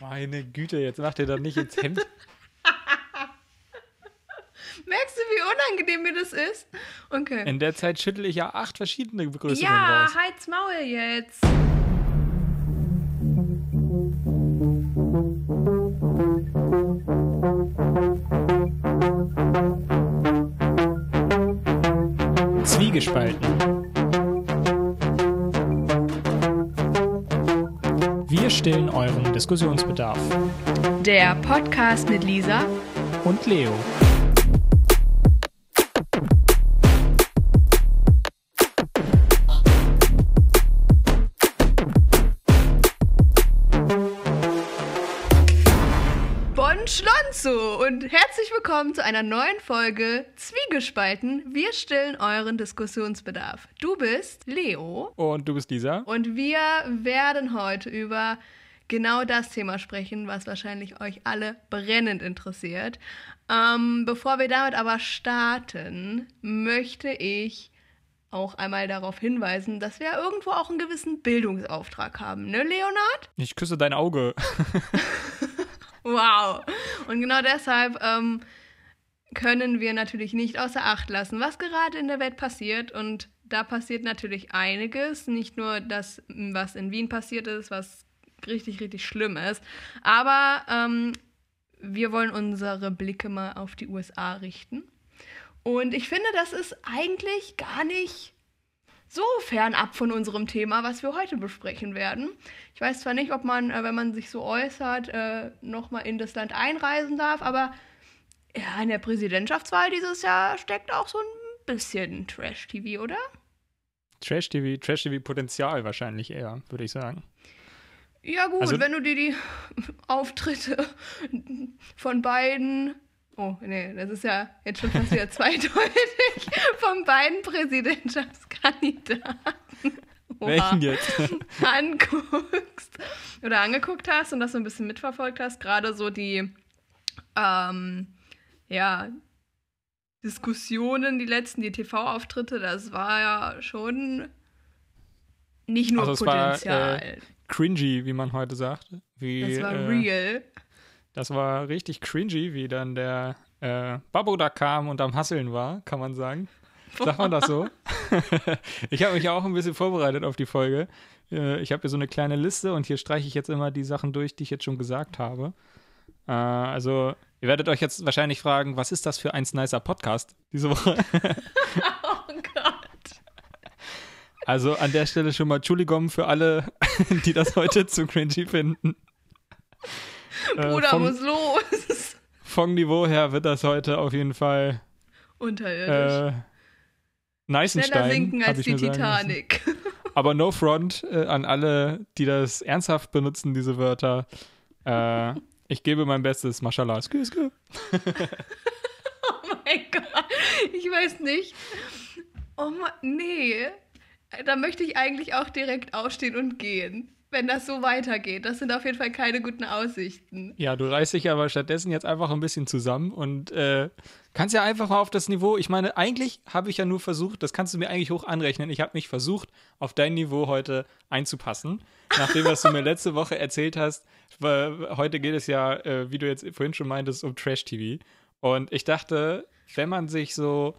Meine Güte, jetzt macht ihr doch nicht ins Hemd. Merkst du, wie unangenehm mir das ist? Okay. In der Zeit schüttel ich ja acht verschiedene Begrüßungen ja, raus. halt's Maul jetzt. Zwiegespalten. Stillen euren Diskussionsbedarf. Der Podcast mit Lisa. Und Leo. Bon Schlonzo und herzlich willkommen zu einer neuen Folge Zwiegespalten. Wir stillen euren Diskussionsbedarf. Du bist Leo Und du bist Lisa. und wir werden heute über genau das Thema sprechen, was wahrscheinlich euch alle brennend interessiert. Ähm, bevor wir damit aber starten, möchte ich auch einmal darauf hinweisen, dass wir irgendwo auch einen gewissen Bildungsauftrag haben, ne, Leonard? Ich küsse dein Auge. Wow. Und genau deshalb ähm, können wir natürlich nicht außer Acht lassen, was gerade in der Welt passiert. Und da passiert natürlich einiges. Nicht nur das, was in Wien passiert ist, was richtig, richtig schlimm ist. Aber ähm, wir wollen unsere Blicke mal auf die USA richten. Und ich finde, das ist eigentlich gar nicht so fernab von unserem Thema, was wir heute besprechen werden. Ich weiß zwar nicht, ob man, äh, wenn man sich so äußert, äh, nochmal in das Land einreisen darf, aber ja, in der Präsidentschaftswahl dieses Jahr steckt auch so ein bisschen Trash-TV, oder? Trash-TV, Trash-TV-Potenzial wahrscheinlich eher, würde ich sagen. Ja gut, Also- wenn du dir die Auftritte von beiden, oh nee, das ist ja jetzt schon fast wieder zweideutig, von beiden Präsidentschaftskandidaten Oha. Welchen jetzt? anguckst oder angeguckt hast und das so ein bisschen mitverfolgt hast, gerade so die ähm, ja, Diskussionen, die letzten, die TV-Auftritte, das war ja schon nicht nur Also es war, Potenzial. äh, Cringy, wie man heute sagt. Wie, das war äh, real. Das war richtig cringy, wie dann der äh, Babbo da kam und am Hasseln war, kann man sagen. Sagt man das so? ich habe mich auch ein bisschen vorbereitet auf die Folge. Äh, ich habe hier so eine kleine Liste und hier streiche ich jetzt immer die Sachen durch, die ich jetzt schon gesagt habe. Äh, also, ihr werdet euch jetzt wahrscheinlich fragen, was ist das für ein nicer Podcast diese Woche? Oh Gott. Also an der Stelle schon mal Entschuldigung für alle, die das heute zu cringy finden. Äh, Bruder vom, muss los. vom Niveau her wird das heute auf jeden Fall Unterirdisch. äh, Neisenstein. Schneller sinken als die. Titanic. Aber no front äh, an alle, die das ernsthaft benutzen, diese Wörter. Äh, ich gebe mein Bestes. Mashallah. Skü, skü. Oh mein Gott. Ich weiß nicht. Oh Mann, nee. Da möchte ich eigentlich auch direkt aufstehen und gehen. Wenn das so weitergeht. Das sind auf jeden Fall keine guten Aussichten. Ja, du reißt dich aber stattdessen jetzt einfach ein bisschen zusammen und äh, kannst ja einfach mal auf das Niveau. Ich meine, eigentlich habe ich ja nur versucht, das kannst du mir eigentlich hoch anrechnen. Ich habe mich versucht, auf dein Niveau heute einzupassen. Nachdem, was du mir letzte Woche erzählt hast, heute geht es ja, äh, wie du jetzt vorhin schon meintest, um Trash-TV. Und ich dachte, wenn man sich so,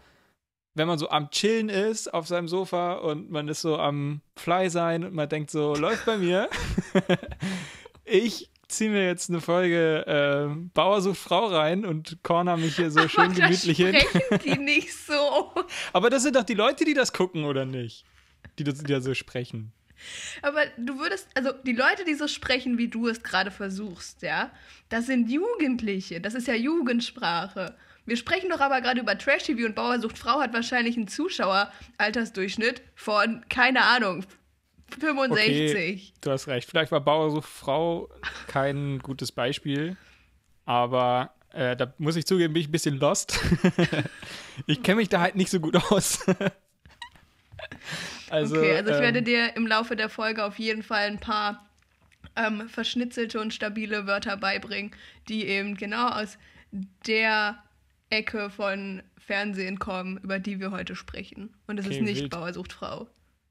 wenn man so am Chillen ist auf seinem Sofa und man ist so am Fly sein und man denkt so, läuft bei mir. ich ziehe mir jetzt eine Folge äh, Bauer sucht Frau rein und corner mich hier so schön Aber gemütlich hin. die nicht so. Aber das sind doch die Leute, die das gucken, oder nicht? Die, das, die da so sprechen. Aber du würdest, also die Leute, die so sprechen, wie du es gerade versuchst, ja, das sind Jugendliche. Das ist ja Jugendsprache. Wir sprechen doch aber gerade über Trash-TV und Bauer sucht Frau hat wahrscheinlich einen Zuschaueraltersdurchschnitt von, keine Ahnung, 65. Okay, du hast recht. Vielleicht war Bauer sucht Frau kein gutes Beispiel, aber äh, da muss ich zugeben, bin ich ein bisschen lost. ich kenne mich da halt nicht so gut aus. also, okay, also ich ähm, werde dir im Laufe der Folge auf jeden Fall ein paar ähm, verschnitzelte und stabile Wörter beibringen, die eben genau aus der Ecke von Fernsehen kommen, über die wir heute sprechen. Und es Okay, ist nicht wild. Bauer sucht Frau.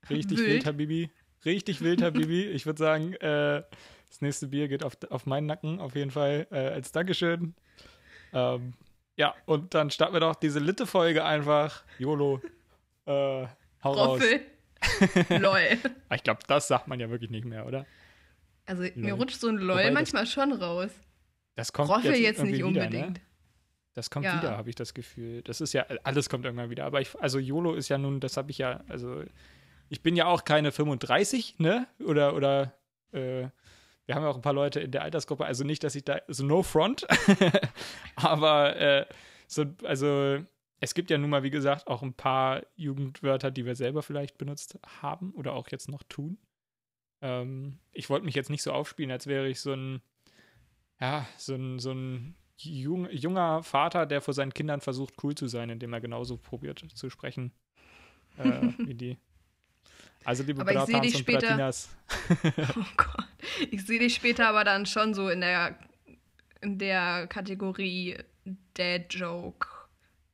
Richtig Wild. wild, Habibi. Richtig wild, Habibi. Ich würde sagen, äh, Das nächste Bier geht auf, auf meinen Nacken, auf jeden Fall, äh, als Dankeschön. Ähm, ja, und dann starten wir doch diese Litte-Folge einfach. YOLO. Äh, hau Roffel. LOL. Ich glaube, das sagt man ja wirklich nicht mehr, oder? Also mir Lol. rutscht so ein LOL Wobei das- manchmal schon raus. Das kommt Roffel jetzt, jetzt nicht irgendwie unbedingt. Wieder, ne? Das kommt Ja. wieder, habe ich das Gefühl. Das ist ja, alles kommt irgendwann wieder. Aber ich, also YOLO ist ja nun, das habe ich ja, also ich bin ja auch keine 35, ne? Oder, oder, äh, wir haben ja auch ein paar Leute in der Altersgruppe, also nicht, dass ich da, so no front, aber äh, so, also es gibt ja nun mal, wie gesagt, auch ein paar Jugendwörter, die wir selber vielleicht benutzt haben oder auch jetzt noch tun. Ähm, ich wollte mich jetzt nicht so aufspielen, als wäre ich so ein, ja, so ein, so ein jung, junger Vater, der vor seinen Kindern versucht, cool zu sein, indem er genauso probiert zu sprechen äh, wie die. Also, liebe Aber ich Bratans dich und später- Bratinas, Oh Gott. Ich sehe dich später aber dann schon so in der, in der Kategorie Dad Joke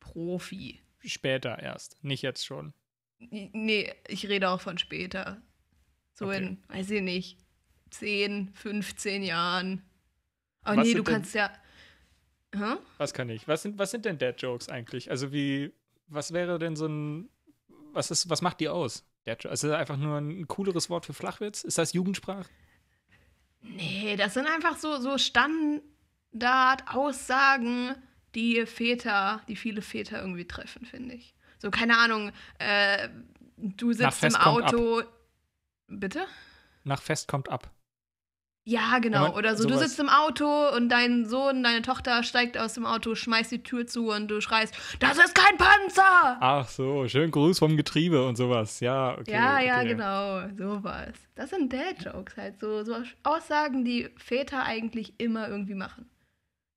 Profi. später erst, nicht jetzt schon. Nee, ich rede auch von später. So Okay. in, weiß ich nicht, 10, 15 Jahren. Aber Was nee, du kannst ja. Hä? Was kann ich? Was sind, was sind denn Dad-Jokes eigentlich? Also, wie, was wäre denn so ein, was ist, was macht die aus? Dad also, ist das einfach nur ein cooleres Wort für Flachwitz? Ist das Jugendsprache? Nee, das sind einfach so, so Standard-Aussagen, die Väter, die viele Väter irgendwie treffen, finde ich. So, keine Ahnung, äh, du sitzt im Auto. Bitte? Nach Fest kommt ab. Ja, genau. Ja, man- Oder so, du sowas. sitzt im Auto und dein Sohn, deine Tochter steigt aus dem Auto, schmeißt die Tür zu und du schreist, das ist kein Panzer! Ach so, schön Gruß vom Getriebe und sowas. Ja, okay. ja, ja, okay. genau, sowas. Das sind Dad-Jokes halt, so, so Aussagen, die Väter eigentlich immer irgendwie machen.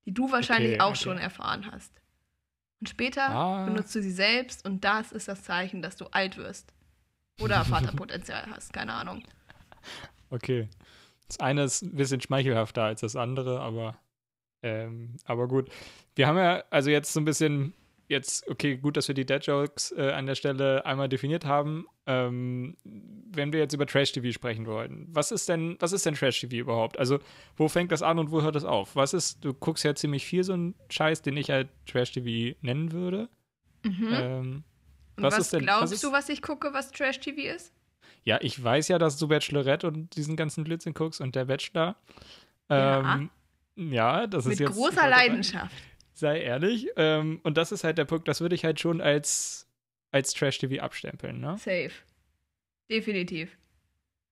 Die du wahrscheinlich Okay, auch okay. schon erfahren hast. Und später Ah. benutzt du sie selbst und das ist das Zeichen, dass du alt wirst. Oder Vaterpotenzial hast, keine Ahnung. Okay. Das eine ist ein bisschen schmeichelhafter als das andere, aber, ähm, aber gut. Wir haben ja also jetzt so ein bisschen, jetzt, okay, gut, dass wir die Dead Jokes äh, an der Stelle einmal definiert haben. Ähm, wenn wir jetzt über Trash-TV sprechen wollen, was ist denn, was ist denn Trash-TV überhaupt? Also, wo fängt das an und wo hört es auf? Was ist, du guckst ja ziemlich viel so einen Scheiß, den ich halt Trash-TV nennen würde. Mhm. Ähm, was was, ist denn- glaubst was ist- du, was ich gucke, was Trash-TV ist? Ja, ich weiß ja, dass du Bachelorette und diesen ganzen Blödsinn guckst und der Bachelor. Ja. Ähm, ja, das Mit ist jetzt. großer ich wollte Leidenschaft. Sei ehrlich. Ähm, und das ist halt der Punkt, das würde ich halt schon als, als Trash-TV abstempeln, ne? Safe. Definitiv.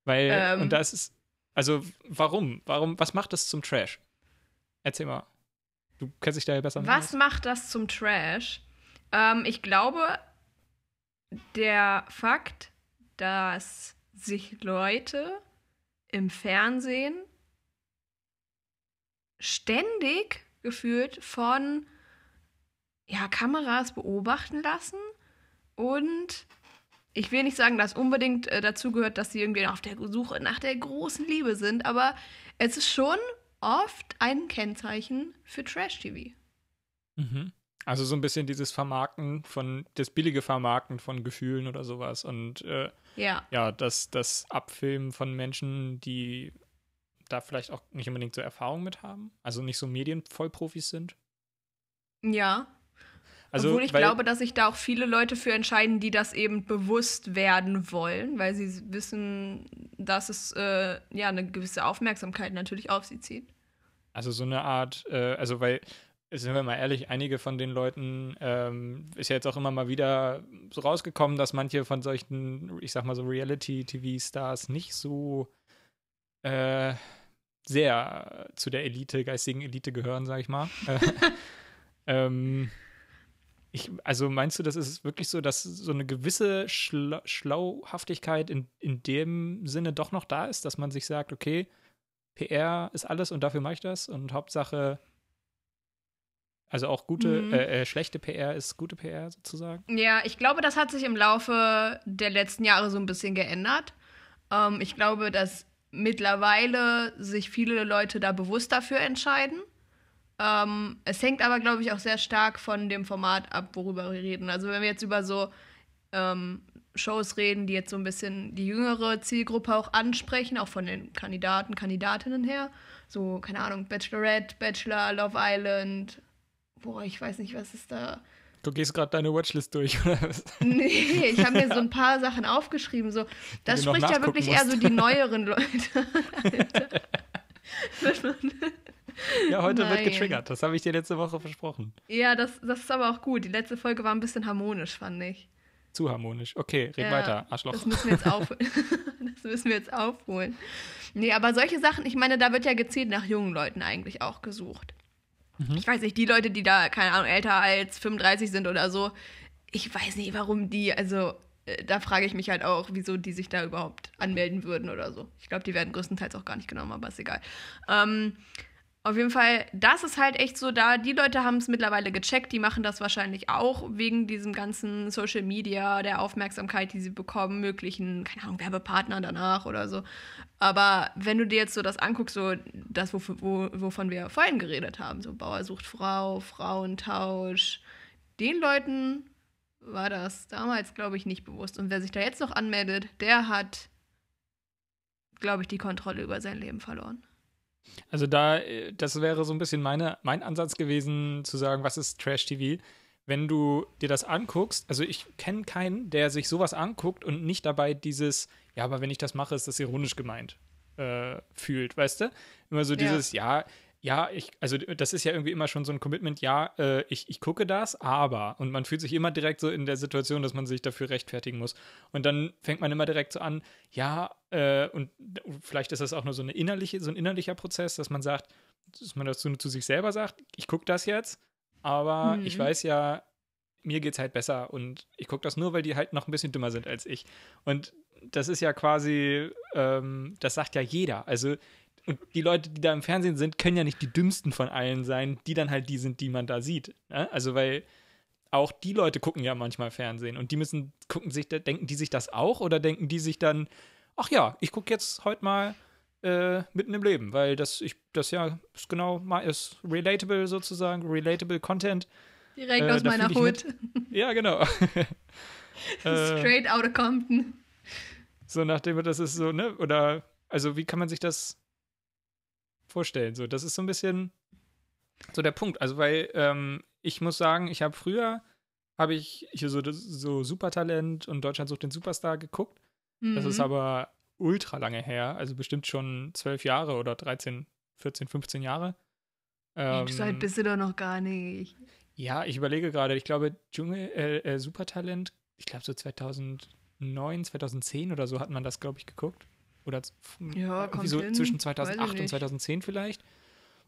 Weil, Ähm. und das ist. Also, warum? Warum, was macht das zum Trash? Erzähl mal. Du kennst dich da ja besser mit Was aus. macht das zum Trash? Ähm, ich glaube, der Fakt, dass sich Leute im Fernsehen ständig gefühlt von ja, Kameras beobachten lassen und ich will nicht sagen, dass unbedingt äh, dazu gehört, dass sie irgendwie auf der Suche nach der großen Liebe sind, aber es ist schon oft ein Kennzeichen für Trash-TV. Mhm. Also so ein bisschen dieses Vermarkten von, das billige Vermarkten von Gefühlen oder sowas. Und äh, Ja. ja, das, das Abfilmen von Menschen, die da vielleicht auch nicht unbedingt so Erfahrung mit haben, also nicht so Medienvollprofis sind. Ja. Also, Obwohl ich weil- glaube, dass sich da auch viele Leute für entscheiden, die das eben bewusst werden wollen, weil sie wissen, dass es äh, ja eine gewisse Aufmerksamkeit natürlich auf sie zieht. Also so eine Art, äh, also weil, sind wir mal ehrlich, einige von den Leuten ähm, ist ja jetzt auch immer mal wieder so rausgekommen, dass manche von solchen, ich sag mal so Reality-TV-Stars nicht so äh, sehr zu der Elite, geistigen Elite gehören, sag ich mal. Äh, ähm, ich, also meinst du, das ist wirklich so, dass so eine gewisse Schla Schlauhaftigkeit in, in dem Sinne doch noch da ist, dass man sich sagt, okay, PR ist alles und dafür mache ich das und Hauptsache, also auch gute, Mhm. äh, äh, schlechte PR ist gute PR sozusagen. Ja, ich glaube, das hat sich im Laufe der letzten Jahre so ein bisschen geändert. Ähm, ich glaube, dass mittlerweile sich viele Leute da bewusst dafür entscheiden. Ähm, es hängt aber, glaube ich, auch sehr stark von dem Format ab, worüber wir reden. Also wenn wir jetzt über so ähm, Shows reden, die jetzt so ein bisschen die jüngere Zielgruppe auch ansprechen, auch von den Kandidaten, Kandidatinnen her. So, keine Ahnung, Bachelorette, Bachelor, Love Island. Boah, ich weiß nicht, was ist da. Du gehst gerade deine Watchlist durch, oder was? Nee, ich habe mir so ein paar Sachen aufgeschrieben. So, das spricht ja wirklich musst. eher so die neueren Leute. ja, heute Nein. wird getriggert. Das habe ich dir letzte Woche versprochen. Ja, das, das ist aber auch gut. Die letzte Folge war ein bisschen harmonisch, fand ich. Zu harmonisch. Okay, red ja, weiter, Arschloch. Das müssen, wir jetzt auf das müssen wir jetzt aufholen. Nee, aber solche Sachen, ich meine, da wird ja gezielt nach jungen Leuten eigentlich auch gesucht. Mhm. Ich weiß nicht, die Leute, die da, keine Ahnung, älter als 35 sind oder so, ich weiß nicht, warum die, also äh, da frage ich mich halt auch, wieso die sich da überhaupt anmelden würden oder so. Ich glaube, die werden größtenteils auch gar nicht genommen, aber ist egal. Ähm, auf jeden Fall, das ist halt echt so da. Die Leute haben es mittlerweile gecheckt, die machen das wahrscheinlich auch wegen diesem ganzen Social Media, der Aufmerksamkeit, die sie bekommen, möglichen, keine Ahnung, Werbepartner danach oder so. Aber wenn du dir jetzt so das anguckst, so das, wo, wo, wovon wir vorhin geredet haben, so Bauer sucht Frau, Frauentausch, den Leuten war das damals, glaube ich, nicht bewusst. Und wer sich da jetzt noch anmeldet, der hat, glaube ich, die Kontrolle über sein Leben verloren. Also da, äh, das wäre so ein bisschen meine, mein Ansatz gewesen, zu sagen, was ist Trash-TV? Wenn du dir das anguckst, also ich kenne keinen, der sich sowas anguckt und nicht dabei dieses, ja, aber wenn ich das mache, ist das ironisch gemeint, äh, fühlt, weißt du? Immer so dieses, ja, ja ja, ich, also das ist ja irgendwie immer schon so ein Commitment, ja, äh, ich, ich gucke das, aber. Und man fühlt sich immer direkt so in der Situation, dass man sich dafür rechtfertigen muss. Und dann fängt man immer direkt so an, ja, äh, und vielleicht ist das auch nur so eine innerliche, so ein innerlicher Prozess, dass man sagt, dass man dazu zu sich selber sagt, ich gucke das jetzt, aber mhm. ich weiß ja, mir geht's halt besser und ich gucke das nur, weil die halt noch ein bisschen dümmer sind als ich. Und das ist ja quasi, ähm, das sagt ja jeder. Also und die Leute, die da im Fernsehen sind, können ja nicht die dümmsten von allen sein, die dann halt die sind, die man da sieht. Ne? Also, weil auch die Leute gucken ja manchmal Fernsehen und die müssen gucken sich, denken die sich das auch oder denken die sich dann, ach ja, ich gucke jetzt heute mal äh, mitten im Leben, weil das, ich, das ja ist genau ist relatable sozusagen, relatable Content. Direkt äh, aus meiner Hut. Ja, genau. Äh, Straight out of Compton. So nachdem das ist so, ne? Oder also wie kann man sich das vorstellen. So, das ist so ein bisschen so der Punkt. Also, weil ähm, ich muss sagen, ich habe früher habe ich hier so, so Supertalent und Deutschland sucht den Superstar geguckt. Mhm. Das ist mhm. aber ultra lange her, also bestimmt schon zwölf Jahre oder 13, 14, 15 Jahre. Ähm, so alt bist du doch noch gar nicht. Ja, ich überlege gerade, ich glaube, Dschungel, äh, äh, Supertalent, ich glaube so 2009, 2010 oder so hat man das, glaube ich, geguckt. Oder ja, so hin. zwischen 2008 und 2010 vielleicht.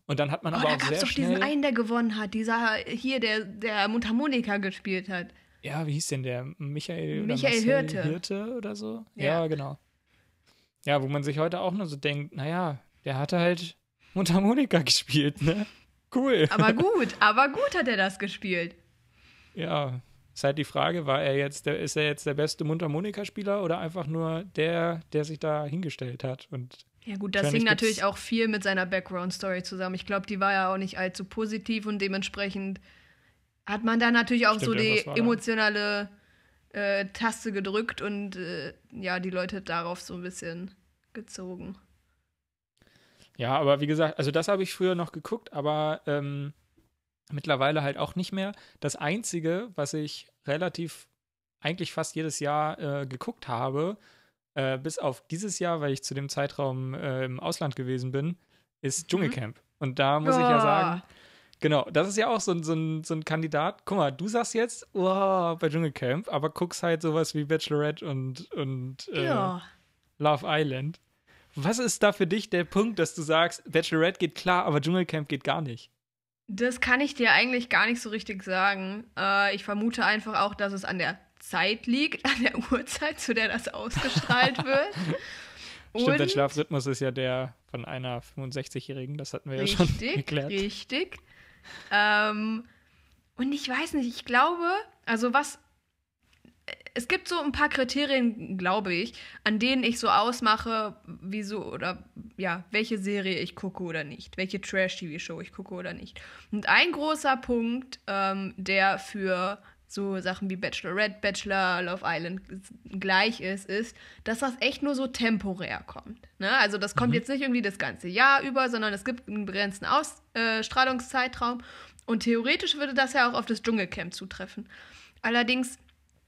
Und dann hat man oh, aber da auch sehr doch schnell... diesen einen, der gewonnen hat. Dieser hier, der, der Mundharmonika gespielt hat. Ja, wie hieß denn der? Michael, Michael oder Hirte. Hirte oder so? Ja. ja, genau. Ja, wo man sich heute auch nur so denkt, naja, der hatte halt Mundharmonika gespielt, ne? Cool. Aber gut, aber gut hat er das gespielt. Ja, ist halt die Frage, war er jetzt, der, ist er jetzt der beste Mundharmonika-Spieler oder einfach nur der, der sich da hingestellt hat? Und ja gut, das hing natürlich auch viel mit seiner Background-Story zusammen. Ich glaube, die war ja auch nicht allzu positiv und dementsprechend hat man da natürlich auch Stimmt, so die emotionale äh, Taste gedrückt und äh, ja, die Leute darauf so ein bisschen gezogen. Ja, aber wie gesagt, also das habe ich früher noch geguckt, aber ähm, Mittlerweile halt auch nicht mehr. Das Einzige, was ich relativ eigentlich fast jedes Jahr äh, geguckt habe, äh, bis auf dieses Jahr, weil ich zu dem Zeitraum äh, im Ausland gewesen bin, ist mhm. Dschungelcamp. Und da muss oh. ich ja sagen, genau, das ist ja auch so, so, ein, so ein Kandidat. Guck mal, du sagst jetzt, oh, bei Dschungelcamp, aber guckst halt sowas wie Bachelorette und, und äh, ja. Love Island. Was ist da für dich der Punkt, dass du sagst, Bachelorette geht klar, aber Dschungelcamp geht gar nicht? Das kann ich dir eigentlich gar nicht so richtig sagen. Äh, ich vermute einfach auch, dass es an der Zeit liegt, an der Uhrzeit, zu der das ausgestrahlt wird. Stimmt, Und der Schlafrhythmus ist ja der von einer 65-Jährigen, das hatten wir richtig, ja schon geklärt. Richtig. Ähm, und ich weiß nicht, ich glaube, also was es gibt so ein paar Kriterien, glaube ich, an denen ich so ausmache, wieso oder ja, welche Serie ich gucke oder nicht, welche Trash-TV-Show ich gucke oder nicht. Und ein großer Punkt, ähm, der für so Sachen wie Bachelorette, Bachelor, Love Island gleich ist, ist, dass das echt nur so temporär kommt. Ne? Also das kommt mhm. jetzt nicht irgendwie das ganze Jahr über, sondern es gibt einen begrenzten Ausstrahlungszeitraum. Und theoretisch würde das ja auch auf das Dschungelcamp zutreffen. Allerdings.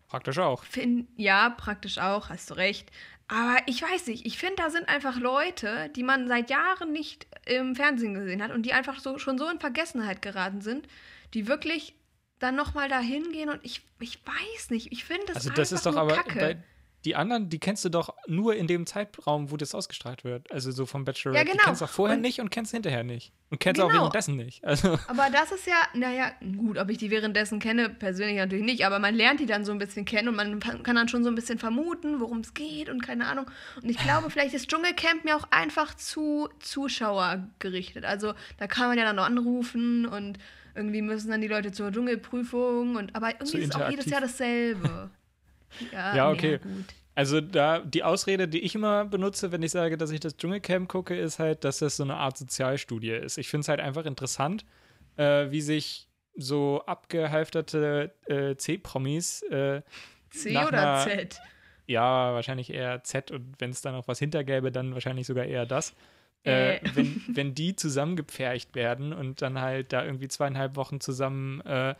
Praktisch auch. Find, ja, praktisch auch, hast du recht. Aber ich weiß nicht, ich finde, da sind einfach Leute, die man seit Jahren nicht im Fernsehen gesehen hat und die einfach so, schon so in Vergessenheit geraten sind, die wirklich dann nochmal da hingehen und ich, ich weiß nicht, ich finde das Also das ist doch aber bei die anderen, die kennst du doch nur in dem Zeitraum, wo das ausgestrahlt wird. Also so vom Bachelor. Ja, genau. Die kennst du auch vorher Und- nicht und kennst hinterher nicht. Und kennst auch Genau. währenddessen nicht. Also Aber das ist ja, naja, gut, ob ich die währenddessen kenne, persönlich natürlich nicht, aber man lernt die dann so ein bisschen kennen und man kann dann schon so ein bisschen vermuten, worum es geht und keine Ahnung. Und ich glaube, vielleicht ist Dschungelcamp mir auch einfach zu Zuschauer gerichtet. Also da kann man ja dann noch anrufen und irgendwie müssen dann die Leute zur Dschungelprüfung und aber irgendwie Zu ist es auch jedes. Jahr dasselbe. Ja, Ja, okay. gut. Also da die Ausrede, die ich immer benutze, wenn ich sage, dass ich das Dschungelcamp gucke, ist halt, dass das so eine Art Sozialstudie ist. Ich finde es halt einfach interessant, äh, wie sich so abgehalfterte äh, C-Promis, äh, C Nach oder einer- Z? ja, wahrscheinlich eher Z und wenn es da noch was hintergäbe, dann wahrscheinlich sogar eher das. Äh, Äh. wenn, wenn die zusammengepfercht werden und dann halt da irgendwie zweieinhalb Wochen zusammen äh,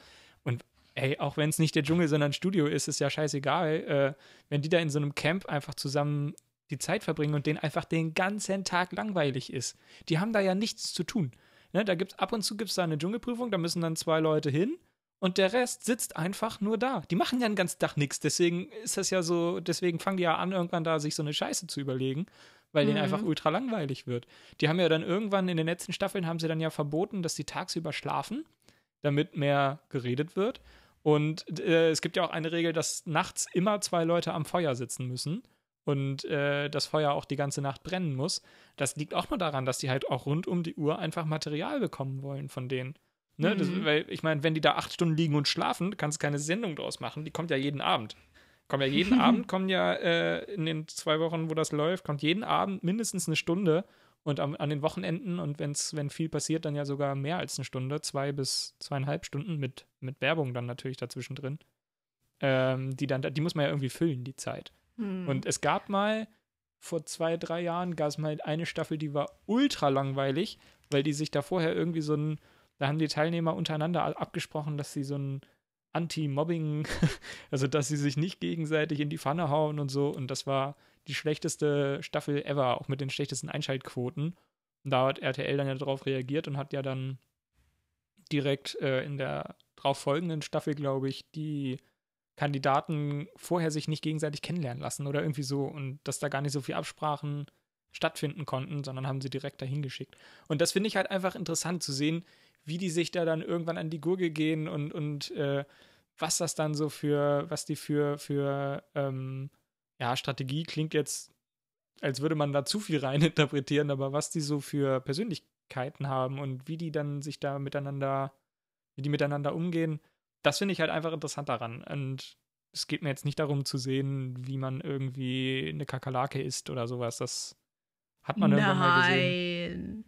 ey, auch wenn es nicht der Dschungel, sondern ein Studio ist, ist ja scheißegal, äh, wenn die da in so einem Camp einfach zusammen die Zeit verbringen und denen einfach den ganzen Tag langweilig ist. Die haben da ja nichts zu tun. Ne, da gibt's ab und zu gibt's da eine Dschungelprüfung, da müssen dann zwei Leute hin und der Rest sitzt einfach nur da. Die machen ja den ganzen Tag nichts. Deswegen ist das ja so, deswegen fangen die ja an, irgendwann da sich so eine Scheiße zu überlegen, weil denen Mhm. einfach ultra langweilig wird. Die haben ja dann irgendwann in den letzten Staffeln haben sie dann ja verboten, dass die tagsüber schlafen, damit mehr geredet wird. Und äh, es gibt ja auch eine Regel, dass nachts immer zwei Leute am Feuer sitzen müssen und äh, das Feuer auch die ganze Nacht brennen muss. Das liegt auch nur daran, dass die halt auch rund um die Uhr einfach Material bekommen wollen von denen. Ne? Das, Mhm. weil ich meine, wenn die da acht Stunden liegen und schlafen, kannst du keine Sendung draus machen. Die kommt ja jeden Abend. Kommt ja jeden Abend, kommen ja äh, in den zwei Wochen, wo das läuft, kommt jeden Abend mindestens eine Stunde und am, an den Wochenenden und wenn's, wenn viel passiert, dann ja sogar mehr als eine Stunde, zwei bis zweieinhalb Stunden mit, mit Werbung dann natürlich dazwischen drin. Ähm, die dann, die muss man ja irgendwie füllen, die Zeit. Hm. Und es gab mal, vor zwei, drei Jahren, gab es mal eine Staffel, die war ultra langweilig, weil die sich da vorher irgendwie so ein, da haben die Teilnehmer untereinander abgesprochen, dass sie so ein Anti-Mobbing, also dass sie sich nicht gegenseitig in die Pfanne hauen und so. Und das war die schlechteste Staffel ever, auch mit den schlechtesten Einschaltquoten. Und da hat RTL dann ja darauf reagiert und hat ja dann direkt äh, in der darauf folgenden Staffel, glaube ich, die Kandidaten vorher sich nicht gegenseitig kennenlernen lassen oder irgendwie so und dass da gar nicht so viel Absprachen stattfinden konnten, sondern haben sie direkt dahin geschickt. Und das finde ich halt einfach interessant zu sehen, wie die sich da dann irgendwann an die Gurgel gehen und, und äh, was das dann so für, was die für, für ähm, ja, Strategie klingt jetzt, als würde man da zu viel reininterpretieren, aber was die so für Persönlichkeiten haben und wie die dann sich da miteinander, wie die miteinander umgehen, das finde ich halt einfach interessant daran. Und es geht mir jetzt nicht darum zu sehen, wie man irgendwie eine Kakerlake isst oder sowas. Das hat man irgendwann mal gesehen.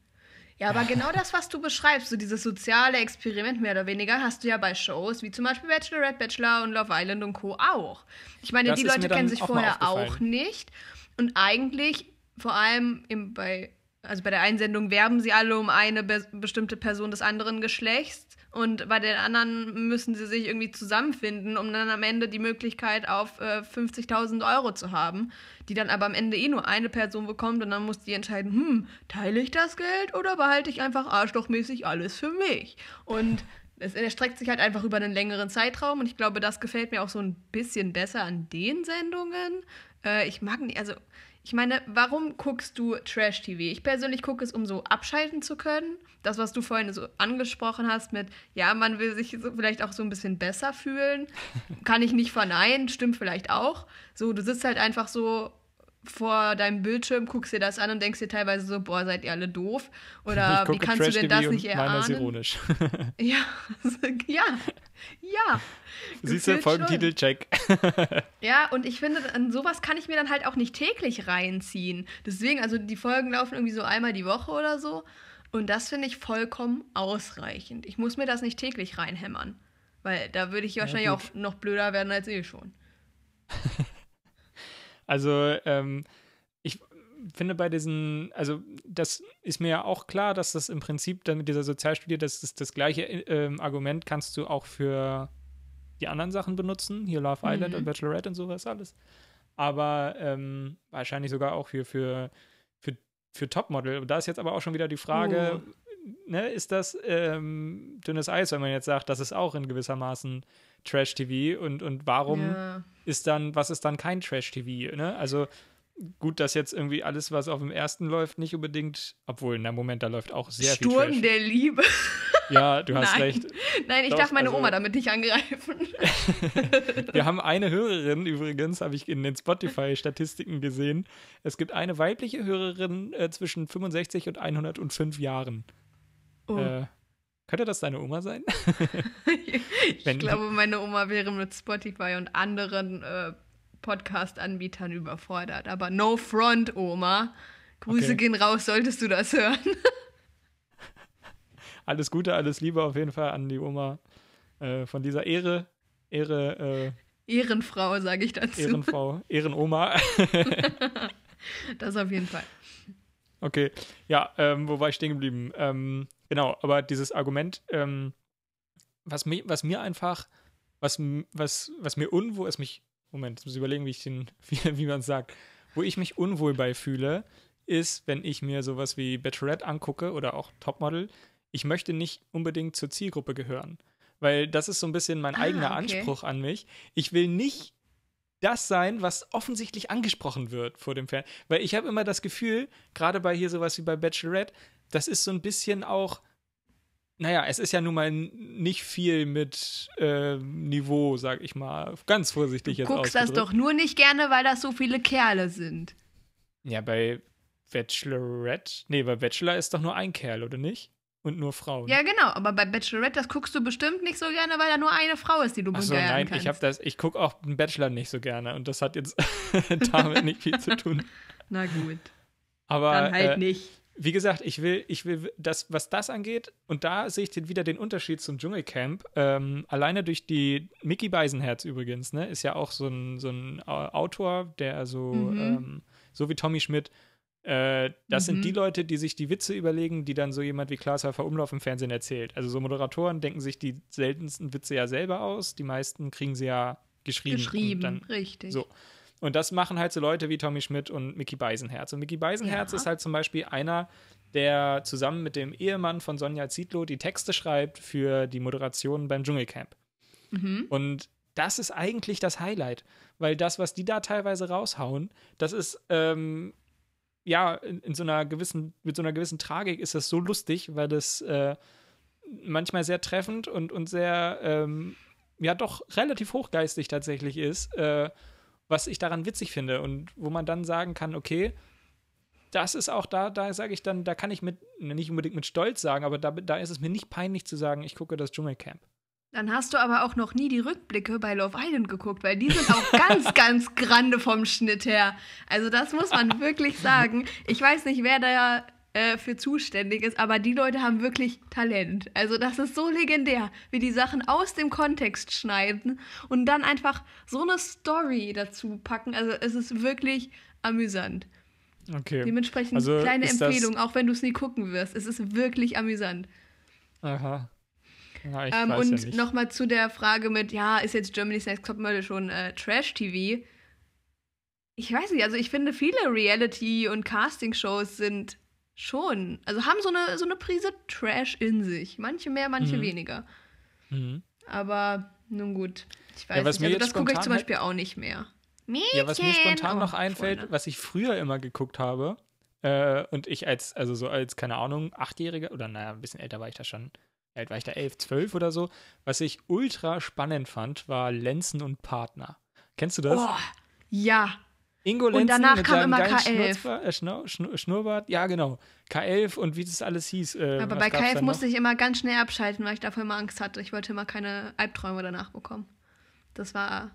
Ja, aber genau das, was du beschreibst, so dieses soziale Experiment mehr oder weniger, hast du ja bei Shows wie zum Beispiel Bachelorette, Bachelor und Love Island und Co. auch. Ich meine, Das die Leute kennen sich auch vorher auch nicht. Und eigentlich, vor allem im, bei, also bei der Einsendung, werben sie alle um eine be bestimmte Person des anderen Geschlechts. Und bei den anderen müssen sie sich irgendwie zusammenfinden, um dann am Ende die Möglichkeit auf äh, 50.000 Euro zu haben, die dann aber am Ende eh nur eine Person bekommt und dann muss die entscheiden, hm, teile ich das Geld oder behalte ich einfach arschlochmäßig alles für mich? Und es erstreckt sich halt einfach über einen längeren Zeitraum und ich glaube, das gefällt mir auch so ein bisschen besser an den Sendungen. Äh, ich mag nicht, also ich meine, warum guckst du Trash-TV? Ich persönlich gucke es, um so abschalten zu können. Das, was du vorhin so angesprochen hast mit, ja, man will sich so vielleicht auch so ein bisschen besser fühlen, kann ich nicht verneinen, stimmt vielleicht auch. So, du sitzt halt einfach so vor deinem Bildschirm, guckst dir das an und denkst dir teilweise so, boah, seid ihr alle doof? Oder wie kannst du denn das nicht und meiner ist erahnen? ironisch. Ja, ja, ja. Siehst du, Folgentitel, check. Ja, und ich finde, an sowas kann ich mir dann halt auch nicht täglich reinziehen. Deswegen, also die Folgen laufen irgendwie so einmal die Woche oder so. Und das finde ich vollkommen ausreichend. Ich muss mir das nicht täglich reinhämmern. Weil da würde ich wahrscheinlich gut. auch noch blöder werden als eh schon. Also, ähm, ich finde bei diesen, also das ist mir ja auch klar, dass das im Prinzip dann mit dieser Sozialstudie, das ist das gleiche ähm, Argument kannst du auch für die anderen Sachen benutzen, hier Love Island Mhm. und Bachelorette und sowas alles. Aber ähm, wahrscheinlich sogar auch für, für, für, für Topmodel. Und da ist jetzt aber auch schon wieder die Frage, ne, ist das ähm, dünnes Eis, wenn man jetzt sagt, das ist auch in gewissermaßen Trash-TV und, und warum Ja. ist dann, was ist dann kein Trash-TV, ne? Also gut, dass jetzt irgendwie alles, was auf dem ersten läuft, nicht unbedingt, obwohl, na Moment, da läuft auch sehr viel Sturm der Liebe. Ja, du hast Nein. recht. Nein, ich Doch, darf meine also- Oma damit nicht angreifen. Wir haben eine Hörerin übrigens, habe ich in den Spotify-Statistiken gesehen. Es gibt eine weibliche Hörerin äh, zwischen 65 und 105 Jahren. Oh. Äh, könnte das deine Oma sein? ich wenn- glaube, meine Oma wäre mit Spotify und anderen äh, Podcast-Anbietern überfordert. Aber no front, Oma. Grüße Okay. gehen raus, solltest du das hören. Alles Gute, alles Liebe auf jeden Fall an die Oma äh, von dieser Ehre, Ehre, Ehrenfrau, sage ich äh, dazu. Ehrenfrau, Ehrenoma. Das auf jeden Fall. Okay, ja, ähm, wo war ich stehen geblieben? Ähm, genau, aber dieses Argument, ähm, was, mir, was mir einfach, was, was, was mir unwohl ist, mich, Moment, muss ich überlegen, wie ich den, wie, wie man es sagt, wo ich mich unwohl bei fühle, ist, wenn ich mir sowas wie Bachelorette angucke oder auch Topmodel, ich möchte nicht unbedingt zur Zielgruppe gehören. Weil das ist so ein bisschen mein Ah, eigener okay. Anspruch an mich. Ich will nicht das sein, was offensichtlich angesprochen wird vor dem Fernsehen. Weil ich habe immer das Gefühl, gerade bei hier sowas wie bei Bachelorette, das ist so ein bisschen auch, naja, es ist ja nun mal nicht viel mit äh, Niveau, sag ich mal, ganz vorsichtig Du jetzt guckst das doch nur nicht gerne, weil das so viele Kerle sind. Ja, bei Bachelorette, nee, bei Bachelor ist doch nur ein Kerl, oder nicht? Und nur Frauen. Ja, genau. Aber bei Bachelorette, das guckst du bestimmt nicht so gerne, weil da nur eine Frau ist, die du Achso, begehrt nein, kannst. ich habe das, ich gucke auch den Bachelor nicht so gerne und das hat jetzt damit nicht viel zu tun. Na gut, Aber dann halt äh, nicht. Wie gesagt, ich will, ich will, das, was das angeht, und da sehe ich den, wieder den Unterschied zum Dschungelcamp. Ähm, alleine durch die Mickey Beisenherz übrigens, ne, ist ja auch so ein, so ein Au- Autor, der so, Mhm. ähm, so wie Tommy Schmidt, äh, das Mhm. sind die Leute, die sich die Witze überlegen, die dann so jemand wie Klaas Häufer Umlauf im Fernsehen erzählt. Also so Moderatoren denken sich die seltensten Witze ja selber aus, die meisten kriegen sie ja geschrieben. Geschrieben, Und dann richtig. so. Und das machen halt so Leute wie Tommy Schmidt und Mickey Beisenherz. Und Mickey Beisenherz Ja. ist halt zum Beispiel einer, der zusammen mit dem Ehemann von Sonja Zietlow die Texte schreibt für die Moderation beim Dschungelcamp. Mhm. Und das ist eigentlich das Highlight, weil das, was die da teilweise raushauen, das ist ähm, ja in, in so einer gewissen, mit so einer gewissen Tragik ist das so lustig, weil das äh, manchmal sehr treffend und, und sehr ähm, ja doch relativ hochgeistig tatsächlich ist, äh, was ich daran witzig finde und wo man dann sagen kann, okay, das ist auch da, da sage ich dann, da kann ich mit, nicht unbedingt mit Stolz sagen, aber da, da ist es mir nicht peinlich zu sagen, ich gucke das Dschungelcamp. Dann hast du aber auch noch nie die Rückblicke bei Love Island geguckt, weil die sind auch ganz, ganz grande vom Schnitt her. Also das muss man wirklich sagen. Ich weiß nicht, wer da äh, für zuständig ist, aber die Leute haben wirklich Talent. Also das ist so legendär, wie die Sachen aus dem Kontext schneiden und dann einfach so eine Story dazu packen. Also es ist wirklich amüsant. Okay. Dementsprechend Also kleine Empfehlung, auch wenn du es nie gucken wirst. Es ist wirklich amüsant. Aha. Ja, ich Ähm, weiß und ja nochmal zu der Frage mit, ja, ist jetzt Germany's Next Topmodel schon äh, Trash-TV? Ich weiß nicht, also ich finde, viele Reality- und Casting-Shows sind schon, also haben so eine, so eine Prise Trash in sich. Manche mehr, manche Mhm. weniger. Mhm. Aber nun gut, ich weiß Ja, was nicht. mir Also das gucke ich zum Beispiel auch nicht mehr. Ja, was mir Mädchen! spontan noch Oh, einfällt, Freunde. was ich früher immer geguckt habe, äh, und ich als, also so als, keine Ahnung, Achtjähriger, oder naja, ein bisschen älter war ich da schon, alt war ich da, elf, zwölf oder so, was ich ultra spannend fand, war Lenzen und Partner. Kennst du das? Oh, ja. Ingo und Lenzen danach mit kam immer geilen K11. Schnurzbart, äh, Schnau, Schnur, Schnurrbart, ja genau, K11 und wie das alles hieß. Äh, Aber bei gab's KF da noch? musste ich immer ganz schnell abschalten, weil ich davor immer Angst hatte. Ich wollte immer keine Albträume danach bekommen. Das war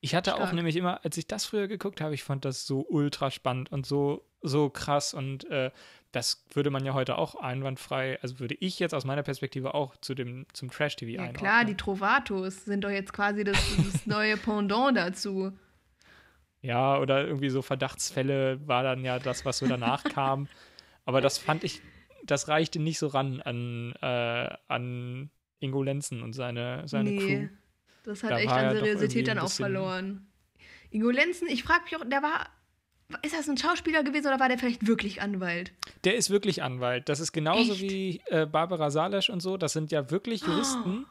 Ich hatte auch Stark. nämlich immer, als ich das früher geguckt habe, ich fand das so ultra spannend und so, so krass. Und äh, das würde man ja heute auch einwandfrei, also würde ich jetzt aus meiner Perspektive auch zu dem, zum Trash-TV Ja einordnen. klar, die Trovatos sind doch jetzt quasi das, das neue Pendant dazu. Ja, oder irgendwie so Verdachtsfälle war dann ja das, was so danach kam. Aber das fand ich, das reichte nicht so ran an, äh, an Ingo Lenzen und seine, seine Crew. das hat Da echt an er Seriosität dann auch verloren. Ingo Lenzen, ich frage mich auch, der war, ist das ein Schauspieler gewesen oder war der vielleicht wirklich Anwalt? Der ist wirklich Anwalt. Das ist genauso Echt? wie äh, Barbara Salesch und so. Das sind ja wirklich Juristen.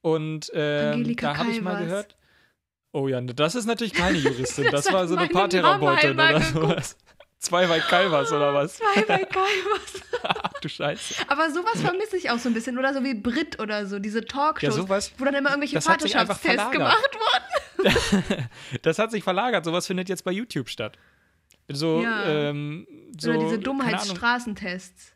Und ähm, Angelika da habe ich mal gehört. Oh ja, das ist natürlich keine Juristin. Das, Das war so eine Paartherapeutin oder sowas. Zwei bei Calvas oder was? Zwei bei Calvas. Ach du Scheiße. Aber sowas vermisse ich auch so ein bisschen. Oder so wie Brit oder so, diese Ja, Talkshows, sowas. wo dann immer irgendwelche Vaterschaftstests gemacht wurden. Das hat sich verlagert. Sowas findet jetzt bei YouTube statt. So, Ja. ähm, so oder diese. Dummheitsstraßentests.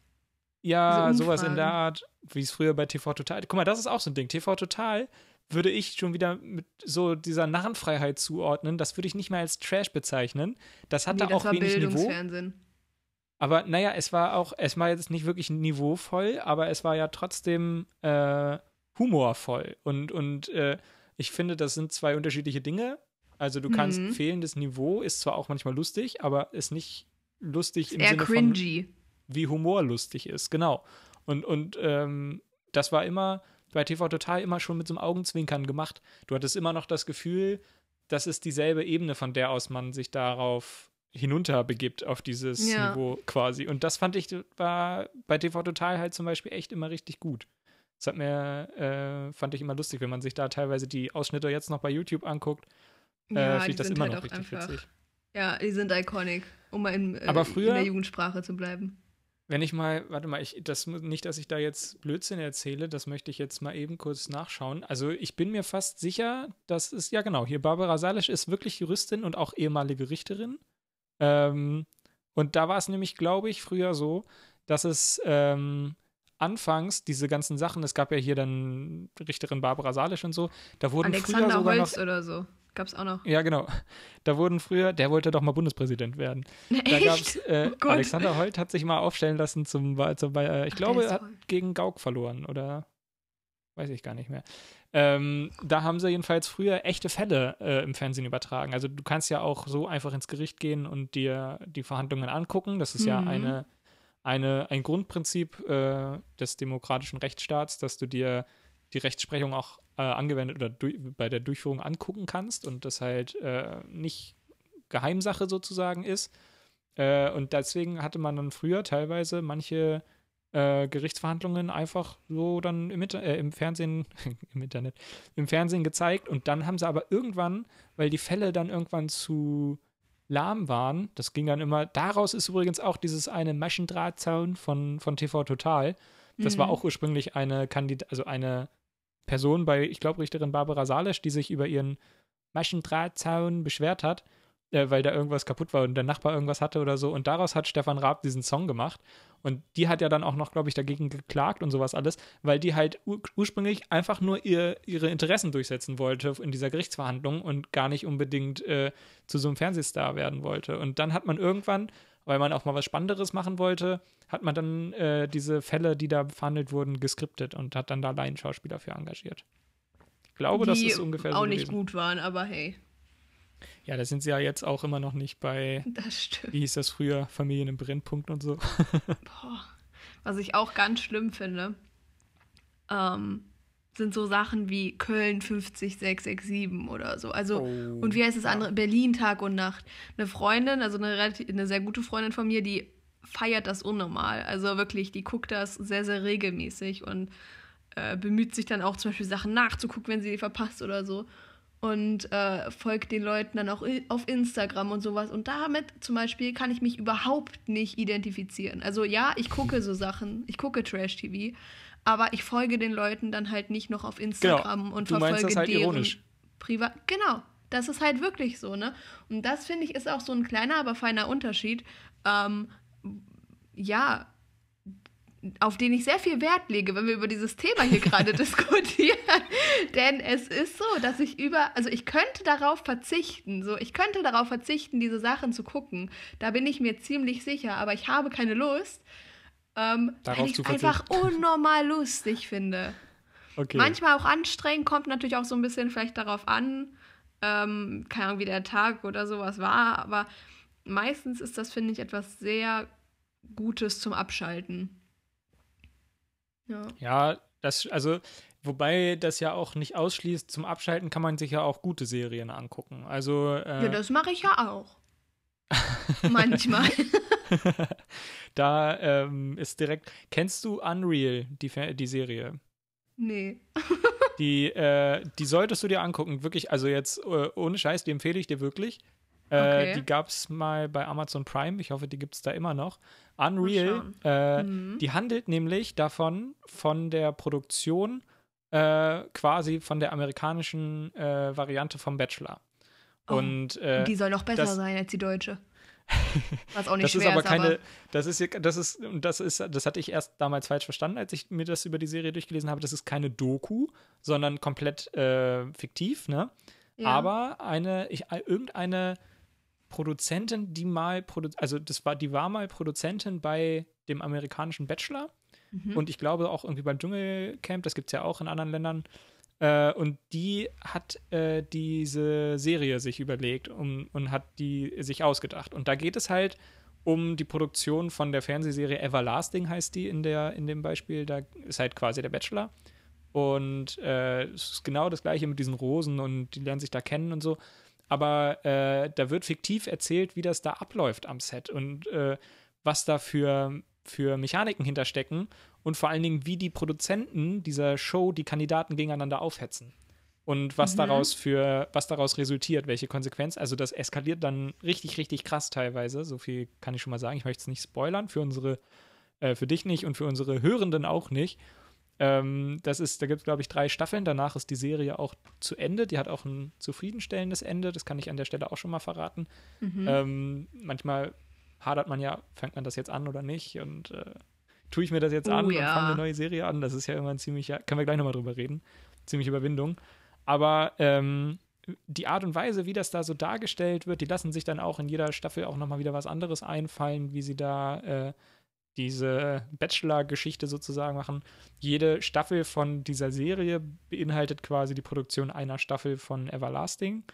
Ja, sowas in der Art, wie es früher bei TV Total. Guck mal, das ist auch so ein Ding. TV Total würde ich schon wieder mit so dieser Narrenfreiheit zuordnen. Das würde ich nicht mehr als Trash bezeichnen. Das hatte nee, das auch war wenig Niveau. Aber naja, es war auch, es war jetzt nicht wirklich niveauvoll, aber es war ja trotzdem äh, humorvoll. Und, und äh, ich finde, das sind zwei unterschiedliche Dinge. Also du kannst Mhm. fehlendes Niveau, ist zwar auch manchmal lustig, aber ist nicht lustig im Eher Sinne von cringy. wie Humor lustig ist, genau. Und, und ähm, das war immer bei TV Total immer schon mit so einem Augenzwinkern gemacht. Du hattest immer noch das Gefühl, das ist dieselbe Ebene, von der aus man sich darauf hinunterbegibt, auf dieses Ja. Niveau quasi. Und das fand ich, war bei TV Total halt zum Beispiel echt immer richtig gut. Das hat mir, äh, fand ich immer lustig, wenn man sich da teilweise die Ausschnitte jetzt noch bei YouTube anguckt, äh, Ja, finde die ich das sind immer halt noch richtig einfach. witzig. Ja, die sind iconic, um mal in, äh, Aber früher- in der Jugendsprache zu bleiben. Wenn ich mal, warte mal, ich, das, nicht, dass ich da jetzt Blödsinn erzähle, das möchte ich jetzt mal eben kurz nachschauen. Also ich bin mir fast sicher, dass es, ja genau, hier Barbara Salisch ist wirklich Juristin und auch ehemalige Richterin. Ähm, und da war es nämlich, glaube ich, früher so, dass es ähm, anfangs diese ganzen Sachen, es gab ja hier dann Richterin Barbara Salisch und so, da wurden früher Alexander sogar Holz noch, oder so. Gab's auch noch. ja genau, da wurden früher, der wollte doch mal Bundespräsident werden. Da gab's, Echt? äh, Oh. Alexander Holt hat sich mal aufstellen lassen zum, zum äh, ich Ach, glaube, er hat gegen Gauck verloren oder weiß ich gar nicht mehr. Ähm, da haben sie jedenfalls früher echte Fälle äh, im Fernsehen übertragen. Also du kannst ja auch so einfach ins Gericht gehen und dir die Verhandlungen angucken. Das ist ja Mhm. eine, eine, ein Grundprinzip äh, des demokratischen Rechtsstaats, dass du dir die Rechtsprechung auch äh, angewendet oder bei der Durchführung angucken kannst und das halt äh, nicht Geheimsache sozusagen ist. Äh, und deswegen hatte man dann früher teilweise manche äh, Gerichtsverhandlungen einfach so dann im, äh, im Fernsehen, im Internet, im Fernsehen gezeigt. Und dann haben sie aber irgendwann, weil die Fälle dann irgendwann zu lahm waren, das ging dann immer, daraus ist übrigens auch dieses eine Maschendrahtzaun von, von TV Total. Das war Mhm. auch ursprünglich eine Kandidat, also eine Person bei, ich glaube, Richterin Barbara Salesch, die sich über ihren Maschendrahtzaun beschwert hat, äh, weil da irgendwas kaputt war und der Nachbar irgendwas hatte oder so. Und daraus hat Stefan Raab diesen Song gemacht. Und die hat ja dann auch noch, glaube ich, dagegen geklagt und sowas alles, weil die halt ur ursprünglich einfach nur ihr, ihre Interessen durchsetzen wollte in dieser Gerichtsverhandlung und gar nicht unbedingt äh, zu so einem Fernsehstar werden wollte. Und dann hat man irgendwann, weil man auch mal was Spannenderes machen wollte, hat man dann äh, diese Fälle, die da verhandelt wurden, geskriptet und hat dann da Laienschauspieler für engagiert. Ich glaube, das die ist ungefähr auch so nicht gewesen. gut waren, aber hey, Ja, da sind sie ja jetzt auch immer noch nicht bei, das stimmt. wie hieß das früher, Familien im Brennpunkt und so. Boah. Was ich auch ganz schlimm finde, ähm, sind so Sachen wie Köln 50667 oder so. Also, Oh, und wie heißt das ja. andere? Berlin Tag und Nacht. Eine Freundin, also eine, relativ, eine sehr gute Freundin von mir, die feiert das unnormal. Also wirklich, die guckt das sehr, sehr regelmäßig und äh, bemüht sich dann auch zum Beispiel Sachen nachzugucken, wenn sie die verpasst oder so. Und äh, folgt den Leuten dann auch auf Instagram und sowas. Und damit zum Beispiel kann ich mich überhaupt nicht identifizieren. Also ja, ich gucke so Sachen, ich gucke Trash-TV, aber ich folge den Leuten dann halt nicht noch auf Instagram und Genau. Du meinst verfolge das halt deren ironisch. Privat. Genau, das ist halt wirklich so, ne? Und das finde ich ist auch so ein kleiner, aber feiner Unterschied. Ähm, ja, auf den ich sehr viel Wert lege, wenn wir über dieses Thema hier gerade diskutieren. Denn es ist so, dass ich über, also ich könnte darauf verzichten, so, ich könnte darauf verzichten, diese Sachen zu gucken. Da bin ich mir ziemlich sicher, aber ich habe keine Lust. Ähm, Darauf weil ich es einfach unnormal lustig finde. Okay. Manchmal auch anstrengend, kommt natürlich auch so ein bisschen vielleicht darauf an, ähm, keine Ahnung, wie der Tag oder sowas war, aber meistens ist das, finde ich, etwas sehr Gutes zum Abschalten. Ja. Ja, das, also, wobei das ja auch nicht ausschließt, zum Abschalten kann man sich ja auch gute Serien angucken. Also, äh, Ja, das mache ich ja auch. Manchmal. da ähm, ist direkt. Kennst du Unreal, die, die Serie? nee. Die, äh, die solltest du dir angucken. Wirklich, also jetzt äh, ohne Scheiß, die empfehle ich dir wirklich. Äh, Okay. Die gab es mal bei Amazon Prime. Ich hoffe, die gibt es da immer noch. Unreal, äh, Mhm. die handelt nämlich davon, von der Produktion äh, quasi von der amerikanischen äh, Variante vom Bachelor. Oh, Und äh, die soll noch besser das- sein als die deutsche. Was auch nicht das ist schwer aber ist, keine, aber das ist, ja- das ist, das ist, das hatte ich erst damals falsch verstanden, als ich mir das über die Serie durchgelesen habe. Das ist keine Doku, sondern komplett äh, fiktiv, ne? ja. Aber eine, ich, irgendeine Produzentin, die mal, produ also das war, die war mal Produzentin bei dem amerikanischen Bachelor Mhm. und ich glaube auch irgendwie beim Dschungelcamp, das gibt es ja auch in anderen Ländern. Äh, und die hat äh, diese Serie sich überlegt um, und hat die sich ausgedacht. Und da geht es halt um die Produktion von der Fernsehserie Everlasting, heißt die in, der, in dem Beispiel. Da ist halt quasi der Bachelor. Und äh, es ist genau das gleiche mit diesen Rosen und die lernen sich da kennen und so. Aber äh, da wird fiktiv erzählt, wie das da abläuft am Set und äh, was da für, für Mechaniken hinterstecken und vor allen Dingen, wie die Produzenten dieser Show die Kandidaten gegeneinander aufhetzen. Und was Mhm. daraus für, was daraus resultiert, welche Konsequenz. Also das eskaliert dann richtig, richtig krass teilweise. So viel kann ich schon mal sagen. Ich möchte es nicht spoilern, für unsere, äh, für dich nicht und für unsere Hörenden auch nicht. Ähm, das ist, da gibt es, glaube ich, drei Staffeln. Danach ist die Serie auch zu Ende. Die hat auch ein zufriedenstellendes Ende. Das kann ich an der Stelle auch schon mal verraten. Mhm. Ähm, manchmal hadert man ja, fängt man das jetzt an oder nicht? Und äh, tue ich mir das jetzt Oh an und ja. fange eine neue Serie an? Das ist ja immer ein ziemlicher, können wir gleich nochmal drüber reden. Ziemliche Überwindung. Aber ähm, die Art und Weise, wie das da so dargestellt wird, die lassen sich dann auch in jeder Staffel auch nochmal wieder was anderes einfallen, wie sie da äh, diese Bachelor-Geschichte sozusagen machen. Jede Staffel von dieser Serie beinhaltet quasi die Produktion einer Staffel von Everlasting.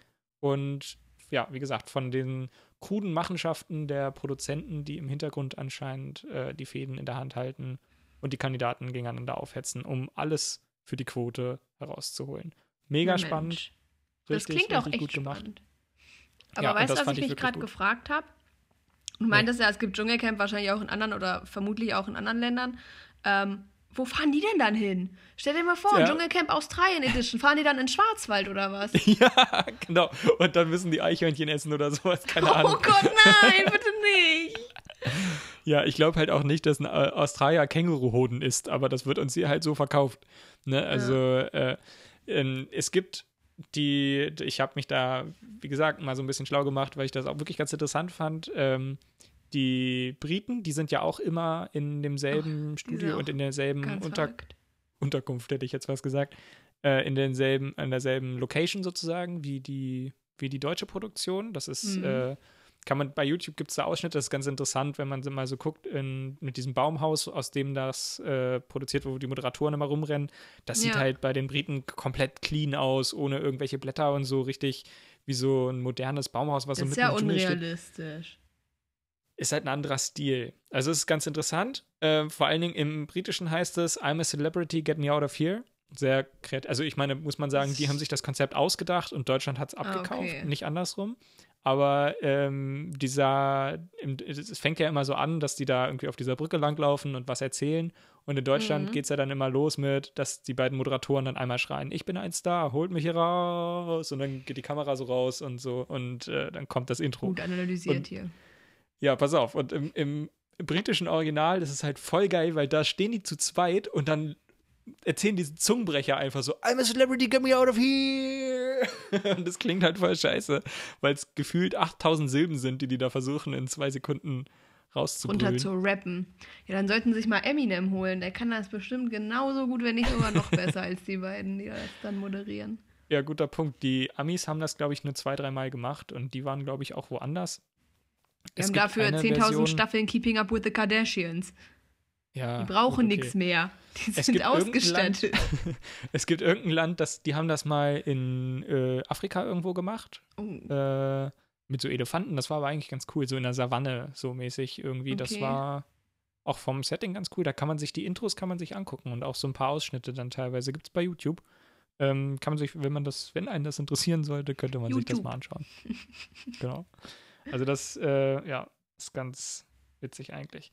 Und ja, wie gesagt, von den kruden Machenschaften der Produzenten, die im Hintergrund anscheinend äh, die Fäden in der Hand halten und die Kandidaten gegeneinander aufhetzen, um alles für die Quote herauszuholen. Mega Na spannend. Mensch. Das Richtig, klingt auch richtig echt gut gemacht. spannend. Aber Ja, weißt du, was ich ich mich gerade gefragt habe? Du meintest ja, es gibt Dschungelcamp wahrscheinlich auch in anderen oder vermutlich auch in anderen Ländern. Ähm, wo fahren die denn dann hin? Stell dir mal vor, Ja. Dschungelcamp Australien Edition. Fahren die dann in Schwarzwald oder was? ja, genau. Und dann müssen die Eichhörnchen essen oder sowas. Keine Oh Ahnung. Gott, nein, bitte nicht. Ja, ich glaube halt auch nicht, dass ein äh, Australier Känguruhoden ist, aber das wird uns hier halt so verkauft. Ne? Also äh, ähm, es gibt die, ich habe mich da, wie gesagt, mal so ein bisschen schlau gemacht, weil ich das auch wirklich ganz interessant fand. Ähm, die Briten, die sind ja auch immer in demselben sind Studio und in derselben Unter verrückt. Unterkunft, hätte ich jetzt was gesagt, äh, in denselben, in derselben Location sozusagen wie die, wie die deutsche Produktion. Das ist, Mhm. äh, kann man, bei YouTube gibt es da Ausschnitte, das ist ganz interessant, wenn man mal so guckt, in, mit diesem Baumhaus, aus dem das äh, produziert wird, wo die Moderatoren immer rumrennen. Das sieht Ja. halt bei den Briten komplett clean aus, ohne irgendwelche Blätter und so richtig wie so ein modernes Baumhaus, was Das so ist mitten ja im Dschungel steht unrealistisch. Ist halt ein anderer Stil. Also es ist ganz interessant. Äh, vor allen Dingen im Britischen heißt es I'm a celebrity, get me out of here. Sehr kreativ. Also ich meine, muss man sagen, die haben sich das Konzept ausgedacht und Deutschland hat es abgekauft, Ah, okay. nicht andersrum. Aber ähm, dieser, es fängt ja immer so an, dass die da irgendwie auf dieser Brücke langlaufen und was erzählen. Und in Deutschland Mhm. geht es ja dann immer los mit, dass die beiden Moderatoren dann einmal schreien, ich bin ein Star, holt mich hier raus. Und dann geht die Kamera so raus und so und äh, dann kommt das Intro. Gut analysiert Und- hier. Ja, pass auf. Und im, im britischen Original, das ist halt voll geil, weil da stehen die zu zweit und dann erzählen diese Zungenbrecher einfach so, I'm a celebrity, get me out of here. und das klingt halt voll scheiße, weil es gefühlt 8000 Silben sind, die die da versuchen, in zwei Sekunden rauszubrüllen. runter zu rappen. Ja, dann sollten sie sich mal Eminem holen. Der kann das bestimmt genauso gut, wenn nicht sogar noch besser als die beiden, die das dann moderieren. Ja, guter Punkt. Die Amis haben das, glaube ich, nur zwei, dreimal gemacht und die waren, glaube ich, auch woanders. Wir Es haben dafür eine 10.000 Version- Staffeln Keeping Up with the Kardashians. Ja, Die brauchen okay. nichts mehr. Die Es sind ausgestattet. Es gibt irgendein Land, das, die haben das mal in äh, Afrika irgendwo gemacht. Oh. Äh, mit so Elefanten. Das war aber eigentlich ganz cool. So in der Savanne so mäßig irgendwie. Das Okay. war auch vom Setting ganz cool. Da kann man sich die Intros kann man sich angucken und auch so ein paar Ausschnitte dann teilweise. Gibt es bei YouTube. Ähm, kann man sich, wenn man das, wenn einen das interessieren sollte, könnte man sich das YouTube. mal anschauen. genau. Also das, äh, ja, ist ganz witzig eigentlich.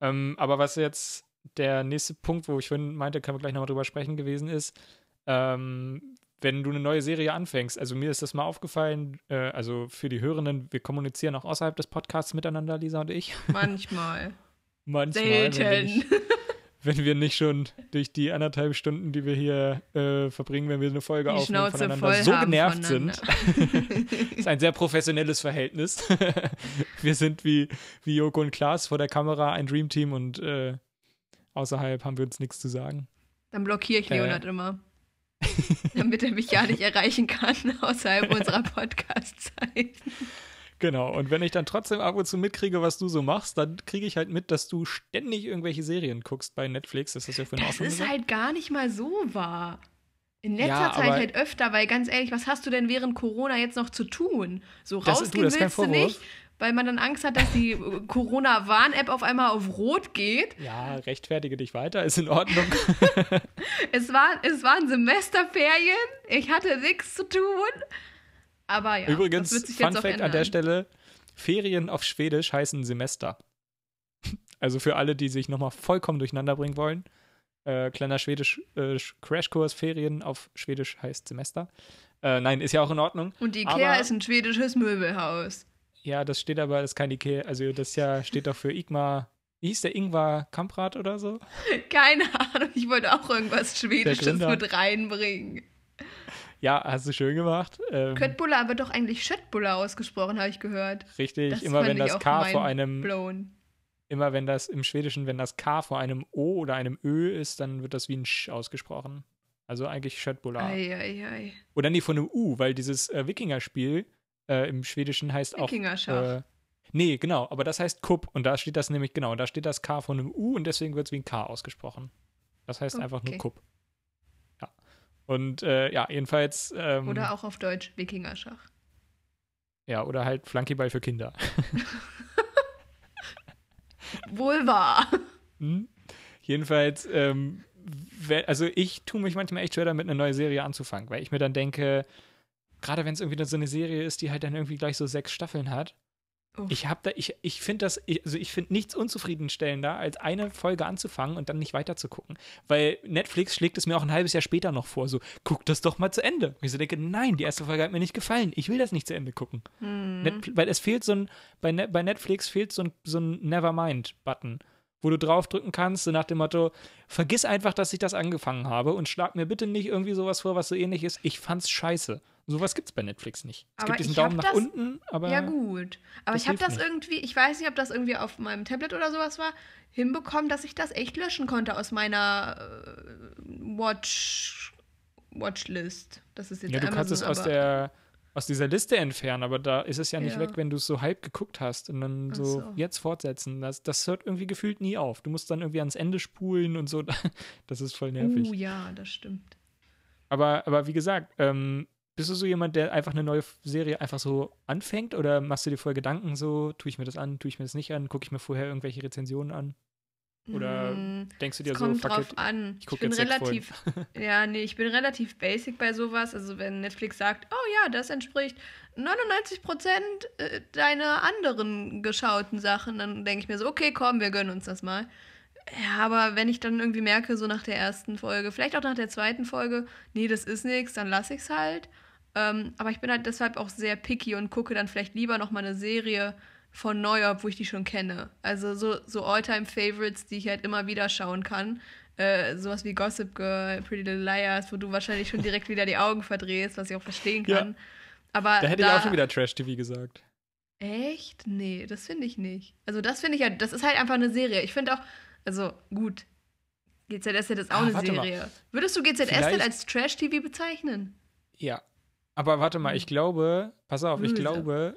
Ähm, aber was jetzt der nächste Punkt, wo ich vorhin meinte, können wir gleich nochmal drüber sprechen gewesen ist, ähm, wenn du eine neue Serie anfängst, also mir ist das mal aufgefallen, äh, also für die Hörenden, wir kommunizieren auch außerhalb des Podcasts miteinander, Lisa und ich. Manchmal. Manchmal, wenn Selten. nicht, wenn wir nicht schon durch die anderthalb Stunden, die wir hier äh, verbringen, wenn wir eine Folge Die aufnehmen, Schnauze voneinander so genervt sind. voneinander. ist ein sehr professionelles Verhältnis. wir sind wie, wie Joko und Klaas vor der Kamera ein Dreamteam und äh, außerhalb haben wir uns nichts zu sagen. Dann blockiere ich Äh. Leonard immer. Damit er mich ja nicht erreichen kann außerhalb unserer Podcast-Zeit. Genau, und wenn ich dann trotzdem ab und zu mitkriege, was du so machst, dann kriege ich halt mit, dass du ständig irgendwelche Serien guckst bei Netflix. Das ist ja vorhin auch Das ist gesagt. halt gar nicht mal so wahr. In letzter Ja, Zeit halt öfter, weil ganz ehrlich, was hast du denn während Corona jetzt noch zu tun? So Das- du, rausgehen das willst du nicht, weil man dann Angst hat, dass die Corona-Warn-App auf einmal auf Rot geht. ja, rechtfertige dich weiter, ist in Ordnung. Es, war, es waren Semesterferien, ich hatte nichts zu tun. Aber ja, Übrigens, das wird sich Fun jetzt Fact ändern. an der Stelle: Ferien auf Schwedisch heißen Semester. Also für alle, die sich nochmal vollkommen durcheinander bringen wollen. Äh, kleiner Schwedisch äh, Crashkurs, Ferien auf Schwedisch heißt Semester. Äh, nein, ist ja auch in Ordnung. Und die Ikea aber- ist ein schwedisches Möbelhaus. Ja, das steht aber, das ist kein Ikea, also das ja steht doch für Igmar. Wie hieß der Ingvar Kamprad oder so? Keine Ahnung, ich wollte auch irgendwas Schwedisches mit reinbringen. Ja, hast du schön gemacht. Ähm, Köttbullar wird doch eigentlich Schöttbullar ausgesprochen, habe ich gehört. richtig, Das immer wenn das K vor einem, blown. immer wenn das im Schwedischen, wenn das K vor einem O oder einem Ö ist, dann wird das wie ein Sch ausgesprochen. Also eigentlich Schöttbullar. Oder nie von einem U, weil dieses äh, Wikinger-Spiel äh, im Schwedischen heißt auch. Wikingerschach. Äh, nee, genau, aber das heißt Kupp und da steht das nämlich, genau, da steht das K von einem U und deswegen wird es wie ein K ausgesprochen. Das heißt einfach nur Okay. Kupp. Und äh, ja, jedenfalls. Ähm, Oder auch auf Deutsch Wikingerschach. Ja, oder halt Flankyball für Kinder. Wohl wahr. Hm? Jedenfalls, ähm, also ich tue mich manchmal echt schwer damit, eine neue Serie anzufangen, weil ich mir dann denke, gerade wenn es irgendwie so eine Serie ist, die halt dann irgendwie gleich so sechs Staffeln hat, Uff. ich habe da, ich, ich finde das, also ich finde nichts unzufriedenstellender, als eine Folge anzufangen und dann nicht weiter zu gucken. Weil Netflix schlägt es mir auch ein halbes Jahr später noch vor, so, guck das doch mal zu Ende. Und ich so denke, nein, die erste Folge hat mir nicht gefallen. Ich will das nicht zu Ende gucken. Hm. Net, weil es fehlt so ein, bei, Net, bei Netflix fehlt so ein, so ein Nevermind-Button, wo du draufdrücken kannst, so nach dem Motto, vergiss einfach, dass ich das angefangen habe und schlag mir bitte nicht irgendwie sowas vor, was so ähnlich ist. Ich fand's scheiße. Sowas gibt's bei Netflix nicht. Es Aber gibt diesen Daumen nach das- unten, aber Ja, gut. Aber ich habe das nicht. irgendwie, ich weiß nicht, ob das irgendwie auf meinem Tablet oder sowas war, hinbekommen, dass ich das echt löschen konnte aus meiner äh, Watch Watchlist. Das ist jetzt ja, du Amazon, kannst es aus der aus dieser Liste entfernen, aber da ist es ja nicht Ja. weg, wenn du es so halb geguckt hast und dann so, so. jetzt fortsetzen. Das, das hört irgendwie gefühlt nie auf. Du musst dann irgendwie ans Ende spulen und so. Das ist voll nervig. Uh, ja, das stimmt. Aber, aber wie gesagt, ähm, bist du so jemand, der einfach eine neue Serie einfach so anfängt oder machst du dir vorher Gedanken so, tue ich mir das an, tue ich mir das nicht an, gucke ich mir vorher irgendwelche Rezensionen an? Oder Mm, Denkst du dir so, kommt drauf it, an. ich Ich, bin relativ, ja, nee, ich bin relativ basic bei sowas. Also wenn Netflix sagt, oh ja, das entspricht 99 Prozent äh, deiner anderen geschauten Sachen, dann denke ich mir so, okay, komm, wir gönnen uns das mal. Ja, aber wenn ich dann irgendwie merke, so nach der ersten Folge, vielleicht auch nach der zweiten Folge, nee, das ist nichts, dann lasse ich es halt. Ähm, aber ich bin halt deshalb auch sehr picky und gucke dann vielleicht lieber noch mal eine Serie von neu, obwohl ich die schon kenne. Also so, so All-Time-Favorites, die ich halt immer wieder schauen kann. Äh, sowas wie Gossip Girl, Pretty Little Liars, wo du wahrscheinlich schon direkt wieder die Augen verdrehst, was ich auch verstehen Ja. kann. Aber Da hätte ich auch schon wieder Trash-TV gesagt. Echt? Nee, das finde ich nicht. Also das finde ich ja, das ist halt einfach eine Serie. Ich finde auch, also gut, GZSZ ist auch Ah, eine warte mal. Serie. Würdest du GZSZ Vielleicht- als Trash-TV bezeichnen? Ja. Aber warte mal, ich glaube, pass auf, ich glaube,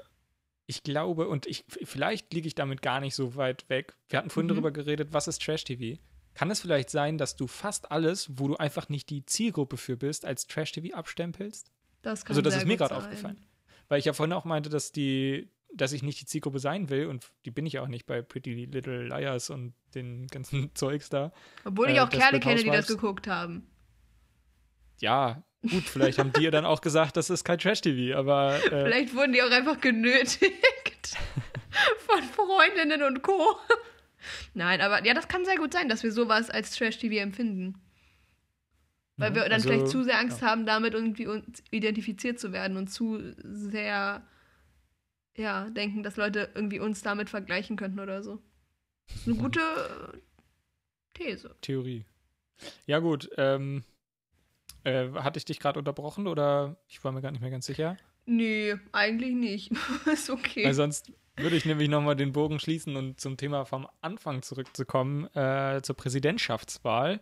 ich glaube, und ich, vielleicht liege ich damit gar nicht so weit weg. Wir hatten vorhin Mhm. darüber geredet, was ist Trash-TV? Kann es vielleicht sein, dass du fast alles, wo du einfach nicht die Zielgruppe für bist, als Trash-TV abstempelst? Das kann Also das ist mir gerade aufgefallen. Weil ich ja vorhin auch meinte, dass die, dass ich nicht die Zielgruppe sein will und die bin ich auch nicht bei Pretty Little Liars und den ganzen Zeugs da. Obwohl ich Äh, auch Kerle Desperate kenne, die das geguckt haben. Ja, gut, vielleicht haben die ja dann auch gesagt, das ist kein Trash-TV, aber äh, Vielleicht wurden die auch einfach genötigt von Freundinnen und Co. Nein, aber ja, das kann sehr gut sein, dass wir sowas als Trash-TV empfinden. Weil wir dann also, vielleicht zu sehr Angst ja. haben, damit irgendwie uns identifiziert zu werden und zu sehr, ja, denken, dass Leute irgendwie uns damit vergleichen könnten oder so. Das ist eine gute These. Theorie. Ja, gut. Ähm, äh, hatte ich dich gerade unterbrochen oder ich war mir gar nicht mehr ganz sicher? Nee, eigentlich nicht. ist okay. Weil sonst würde ich nämlich nochmal den Bogen schließen und zum Thema vom Anfang zurückzukommen, äh, zur Präsidentschaftswahl.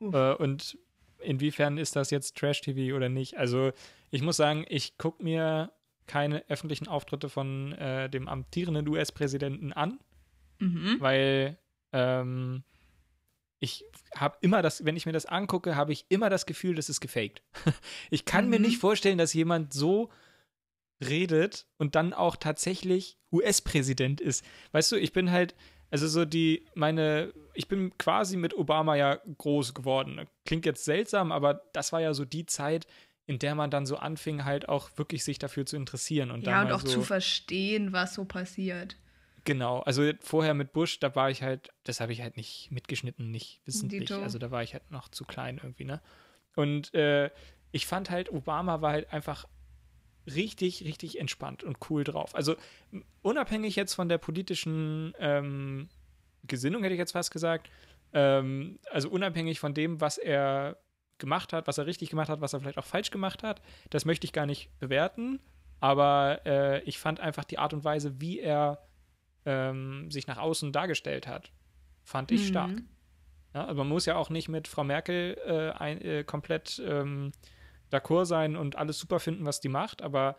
Äh, und inwiefern ist das jetzt Trash-TV oder nicht? Also, ich muss sagen, ich gucke mir keine öffentlichen Auftritte von äh, dem amtierenden US-Präsidenten an. mhm. weil ähm, ich habe immer das, wenn ich mir das angucke, habe ich immer das Gefühl, das ist gefaked. ich kann mir Mhm. nicht vorstellen, dass jemand so redet und dann auch tatsächlich US-Präsident ist. Weißt du, ich bin halt, also so die, meine, ich bin quasi mit Obama ja groß geworden. Klingt jetzt seltsam, aber das war ja so die Zeit, in der man dann so anfing, halt auch wirklich sich dafür zu interessieren. Und Ja, dann und auch so, zu verstehen, was so passiert. Genau, also vorher mit Bush, da war ich halt, das habe ich halt nicht mitgeschnitten, nicht wissentlich. Dito. Also da war ich halt noch zu klein irgendwie, ne? Und äh, ich fand halt, Obama war halt einfach richtig, richtig entspannt und cool drauf. Also unabhängig jetzt von der politischen ähm, Gesinnung, hätte ich jetzt fast gesagt, ähm, also unabhängig von dem, was er gemacht hat, was er richtig gemacht hat, was er vielleicht auch falsch gemacht hat, das möchte ich gar nicht bewerten. Aber äh, ich fand einfach die Art und Weise, wie er ähm, sich nach außen dargestellt hat, fand ich Mhm. stark. Ja, also man muss ja auch nicht mit Frau Merkel äh, ein, äh, komplett ähm, d'accord sein und alles super finden, was die macht, aber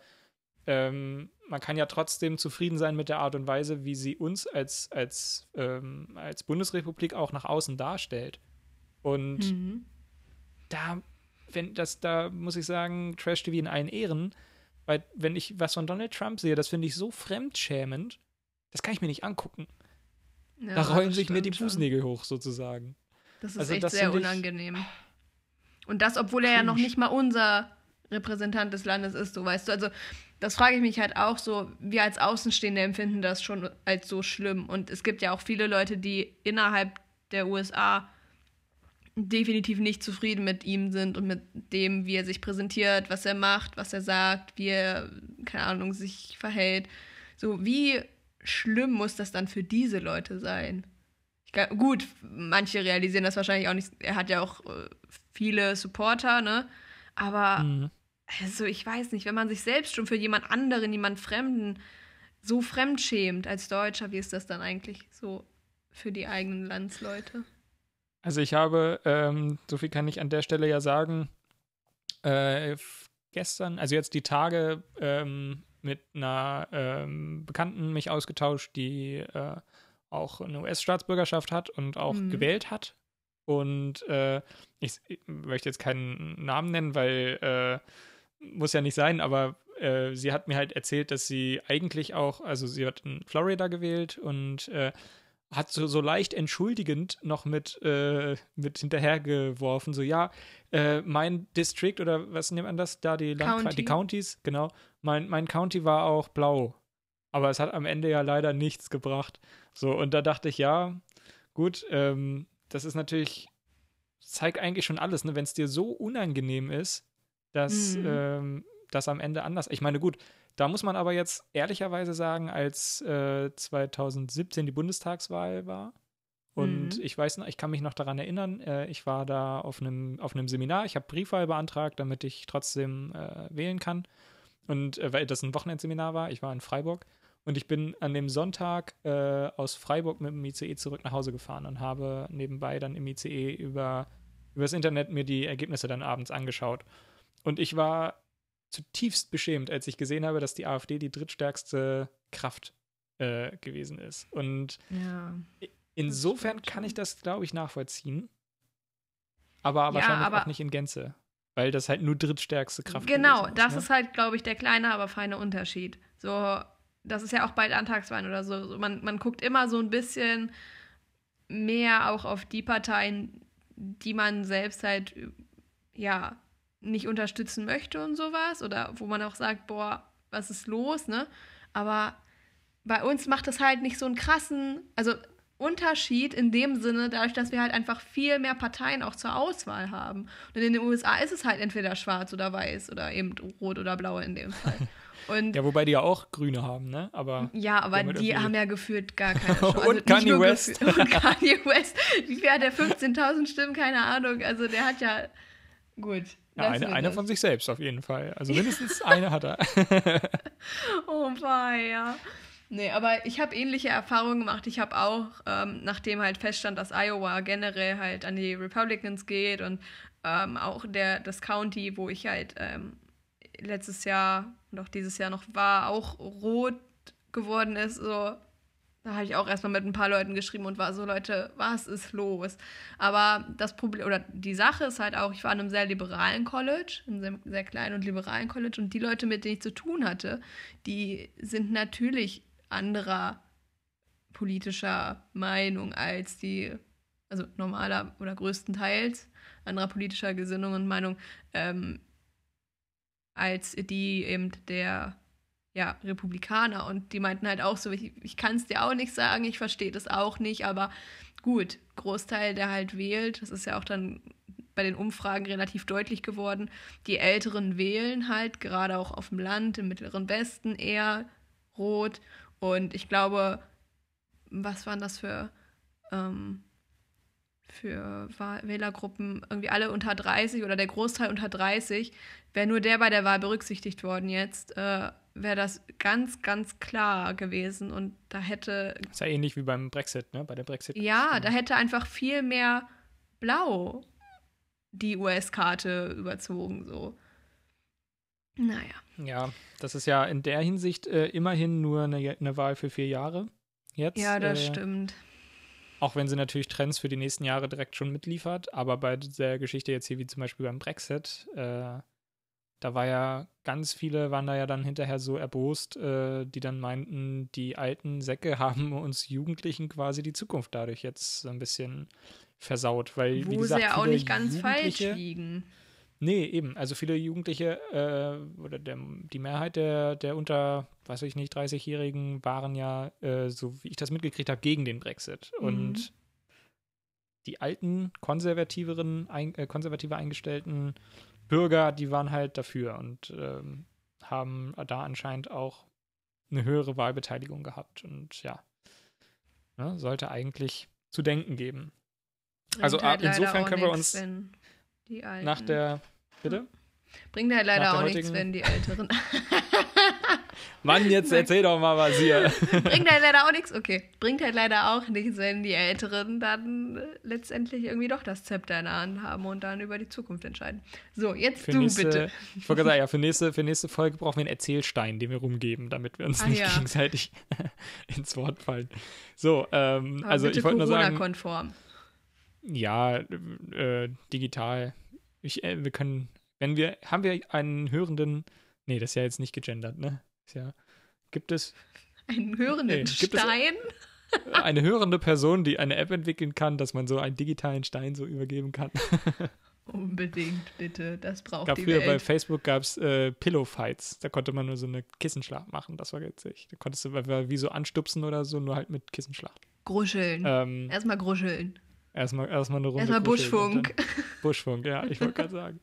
ähm, man kann ja trotzdem zufrieden sein mit der Art und Weise, wie sie uns als, als, ähm, als Bundesrepublik auch nach außen darstellt. Und Mhm. da, wenn das, da muss ich sagen, Trash TV in allen Ehren, weil wenn ich was von Donald Trump sehe, das finde ich so fremdschämend, das kann ich mir nicht angucken. Ja, da rollen sich mir die schon. Fußnägel hoch sozusagen. Das ist Also echt das sehr unangenehm. Und das, obwohl er ja noch nicht mal unser Repräsentant des Landes ist, so weißt du. Also, das frage ich mich halt auch so. Wir als Außenstehende empfinden das schon als so schlimm. Und es gibt ja auch viele Leute, die innerhalb der USA definitiv nicht zufrieden mit ihm sind und mit dem, wie er sich präsentiert, was er macht, was er sagt, wie er, keine Ahnung, sich verhält. So, wie schlimm muss das dann für diese Leute sein? Glaub, gut, manche realisieren das wahrscheinlich auch nicht. Er hat ja auch äh, viele Supporter, ne? Aber Mhm. also ich weiß nicht, wenn man sich selbst schon für jemand anderen, jemand Fremden so fremdschämt als Deutscher, wie ist das dann eigentlich so für die eigenen Landsleute? Also ich habe, ähm, so viel kann ich an der Stelle ja sagen, äh, gestern, also jetzt die Tage ähm, mit einer ähm, Bekannten mich ausgetauscht, die äh, auch eine US-Staatsbürgerschaft hat und auch Mhm. gewählt hat. Und äh, ich, ich möchte jetzt keinen Namen nennen, weil äh, muss ja nicht sein, aber äh, sie hat mir halt erzählt, dass sie eigentlich auch, also sie hat in Florida gewählt und äh, hat so, so leicht entschuldigend noch mit, äh, mit hinterhergeworfen, so ja, äh, mein District oder was nennt man das da, die, Landkreise, County. die Counties, genau, mein, mein County war auch blau. Aber es hat am Ende ja leider nichts gebracht. So, und da dachte ich, ja, gut, ähm, das ist natürlich, zeigt eigentlich schon alles, ne? Wenn es dir so unangenehm ist, dass Mhm. ähm, das am Ende anders. Ich meine, gut, da muss man aber jetzt ehrlicherweise sagen, als äh, 2017 die Bundestagswahl war. Und Mhm. ich weiß noch, ich kann mich noch daran erinnern, äh, ich war da auf einem auf einem Seminar, ich habe Briefwahl beantragt, damit ich trotzdem äh, wählen kann. Und äh, weil das ein Wochenendseminar war, ich war in Freiburg und ich bin an dem Sonntag äh, aus Freiburg mit dem ICE zurück nach Hause gefahren und habe nebenbei dann im ICE über übers Internet mir die Ergebnisse dann abends angeschaut. Und ich war zutiefst beschämt, als ich gesehen habe, dass die AfD die drittstärkste Kraft äh, gewesen ist. Und Ja. insofern kann ich das, glaube ich, nachvollziehen. Aber Ja, wahrscheinlich aber- auch nicht in Gänze. Weil das halt nur drittstärkste Kraft Genau, gewesen das ne? ist halt, glaube ich, der kleine, aber feine Unterschied. So, das ist ja auch bei Landtagswahlen oder so. so man, man guckt immer so ein bisschen mehr auch auf die Parteien, die man selbst halt, ja, nicht unterstützen möchte und sowas. Oder wo man auch sagt, boah, was ist los, ne? Aber bei uns macht das halt nicht so einen krassen, also Unterschied in dem Sinne, dadurch, dass wir halt einfach viel mehr Parteien auch zur Auswahl haben. Und in den USA ist es halt entweder schwarz oder weiß oder eben rot oder blau in dem Fall. Und Ja, wobei die ja auch Grüne haben, ne? Aber ja, aber die haben ja gefühlt gar keine Chance. Und nicht Kanye West. Und Kanye West. Wie viel hat der? 15.000 Stimmen? Keine Ahnung. Also der hat ja. Gut. Ja, eine, das. von sich selbst auf jeden Fall. Also mindestens eine hat er. Oh ja. Nee, aber ich habe ähnliche Erfahrungen gemacht. Ich habe auch, ähm, nachdem halt feststand, dass Iowa generell halt an die Republicans geht und ähm, auch der, das County, wo ich halt ähm, letztes Jahr und auch dieses Jahr noch war, auch rot geworden ist, so, da habe ich auch erstmal mit ein paar Leuten geschrieben und war so, Leute, was ist los? Aber das Problem, oder die Sache ist halt auch, ich war in einem sehr liberalen College, in einem sehr, kleinen und liberalen College und die Leute, mit denen ich zu tun hatte, die sind natürlich anderer politischer Meinung als die, also normaler oder größtenteils anderer politischer Gesinnung und Meinung ähm, als die eben der ja, Republikaner. Und die meinten halt auch so, ich, ich kann es dir auch nicht sagen, ich verstehe das auch nicht, aber gut, Großteil, der halt wählt, das ist ja auch dann bei den Umfragen relativ deutlich geworden, die Älteren wählen halt, gerade auch auf dem Land, im Mittleren Westen eher rot. Und ich glaube, was waren das für, ähm, für Wählergruppen? Irgendwie alle unter 30 oder der Großteil unter 30. Wäre nur der bei der Wahl berücksichtigt worden jetzt, äh, wäre das ganz, ganz klar gewesen. Und da hätte Ist ja ähnlich wie beim Brexit, ne? Bei der Brexit. ja, da hätte einfach viel mehr Blau die US-Karte überzogen, so. Naja. Ja, das ist ja in der Hinsicht äh, immerhin nur eine, eine Wahl für vier Jahre. Jetzt. Ja, das äh, stimmt. Auch wenn sie natürlich Trends für die nächsten Jahre direkt schon mitliefert. Aber bei der Geschichte jetzt hier, wie zum Beispiel beim Brexit, äh, da war ja ganz viele, waren da ja dann hinterher so erbost, äh, die dann meinten, die alten Säcke haben uns Jugendlichen quasi die Zukunft dadurch jetzt so ein bisschen versaut. Weil, Wo wie gesagt, sie ja auch nicht ganz falsch liegen. Nee, eben. Also viele Jugendliche äh, oder der, die Mehrheit der, der unter, weiß ich nicht, 30-Jährigen waren ja, äh, so wie ich das mitgekriegt habe, gegen den Brexit. Mhm. Und die alten, konservativeren, ein, äh, konservative eingestellten Bürger, die waren halt dafür und ähm, haben da anscheinend auch eine höhere Wahlbeteiligung gehabt. Und ja, ne, sollte eigentlich zu denken geben. Also, Bringt halt ah, insofern können wir uns wenn die Alten. Nach der, bitte? Bringt halt leider auch nichts, wenn die Älteren. Mann, jetzt erzähl doch mal was hier. Bringt halt leider auch nichts. Okay. Bringt halt leider auch nichts, wenn die Älteren dann äh, letztendlich irgendwie doch das Zepter in der Hand haben und dann über die Zukunft entscheiden. So, jetzt Für du nächste, bitte. Ich wollte gerade sagen, ja, für nächste, für nächste Folge brauchen wir einen Erzählstein, den wir rumgeben, damit wir uns Ah, nicht ja. gegenseitig ins Wort fallen. So, ähm, Aber also ich wollte nur sagen, Corona-konform. ja, äh, digital. Ich, äh, wir können, wenn wir, haben wir einen hörenden, nee, das ist ja jetzt nicht gegendert, ne? Ja, gibt es Einen hörenden Nee, Stein. eine hörende Person, die eine App entwickeln kann, dass man so einen digitalen Stein so übergeben kann? Unbedingt, bitte. Das braucht gab die früher bei Welt. Facebook gab es äh, Pillow Fights. Da konnte man nur so eine Kissenschlacht machen. Das war witzig. Da konntest du wie so anstupsen oder so, nur halt mit Kissenschlacht. Gruscheln. Ähm, Erstmal gruscheln. Erstmal, erstmal eine Runde. Erstmal Buschfunk. Buschfunk, ja, ich wollte gerade sagen.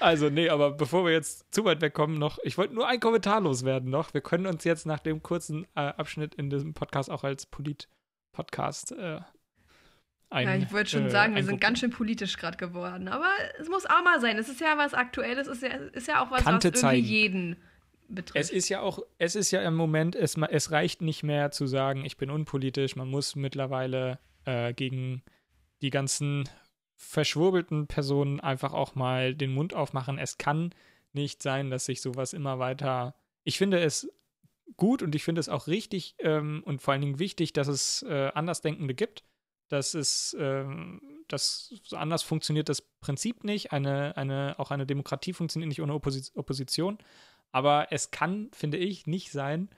Also, nee, aber bevor wir jetzt zu weit wegkommen, noch, ich wollte nur ein Kommentar loswerden noch. Wir können uns jetzt nach dem kurzen äh, Abschnitt in diesem Podcast auch als Polit-Podcast äh, ein. Ja, ich wollte schon äh, sagen, wir sind ganz schön politisch gerade geworden. Aber es muss auch mal sein. Es ist ja was Aktuelles, es ist ja, ist ja auch was, Kante was irgendwie zeigen. jeden betrifft. Es ist ja auch, es ist ja im Moment, es, es reicht nicht mehr zu sagen, ich bin unpolitisch. Man muss mittlerweile äh, gegen die ganzen verschwurbelten Personen einfach auch mal den Mund aufmachen. Es kann nicht sein, dass sich sowas immer weiter. Ich finde es gut und ich finde es auch richtig ähm, und vor allen Dingen wichtig, dass es äh, Andersdenkende gibt. Dass es, ähm, das so anders funktioniert das Prinzip nicht. Eine, eine, auch eine Demokratie funktioniert nicht ohne Opposi Opposition. Aber es kann, finde ich, nicht sein,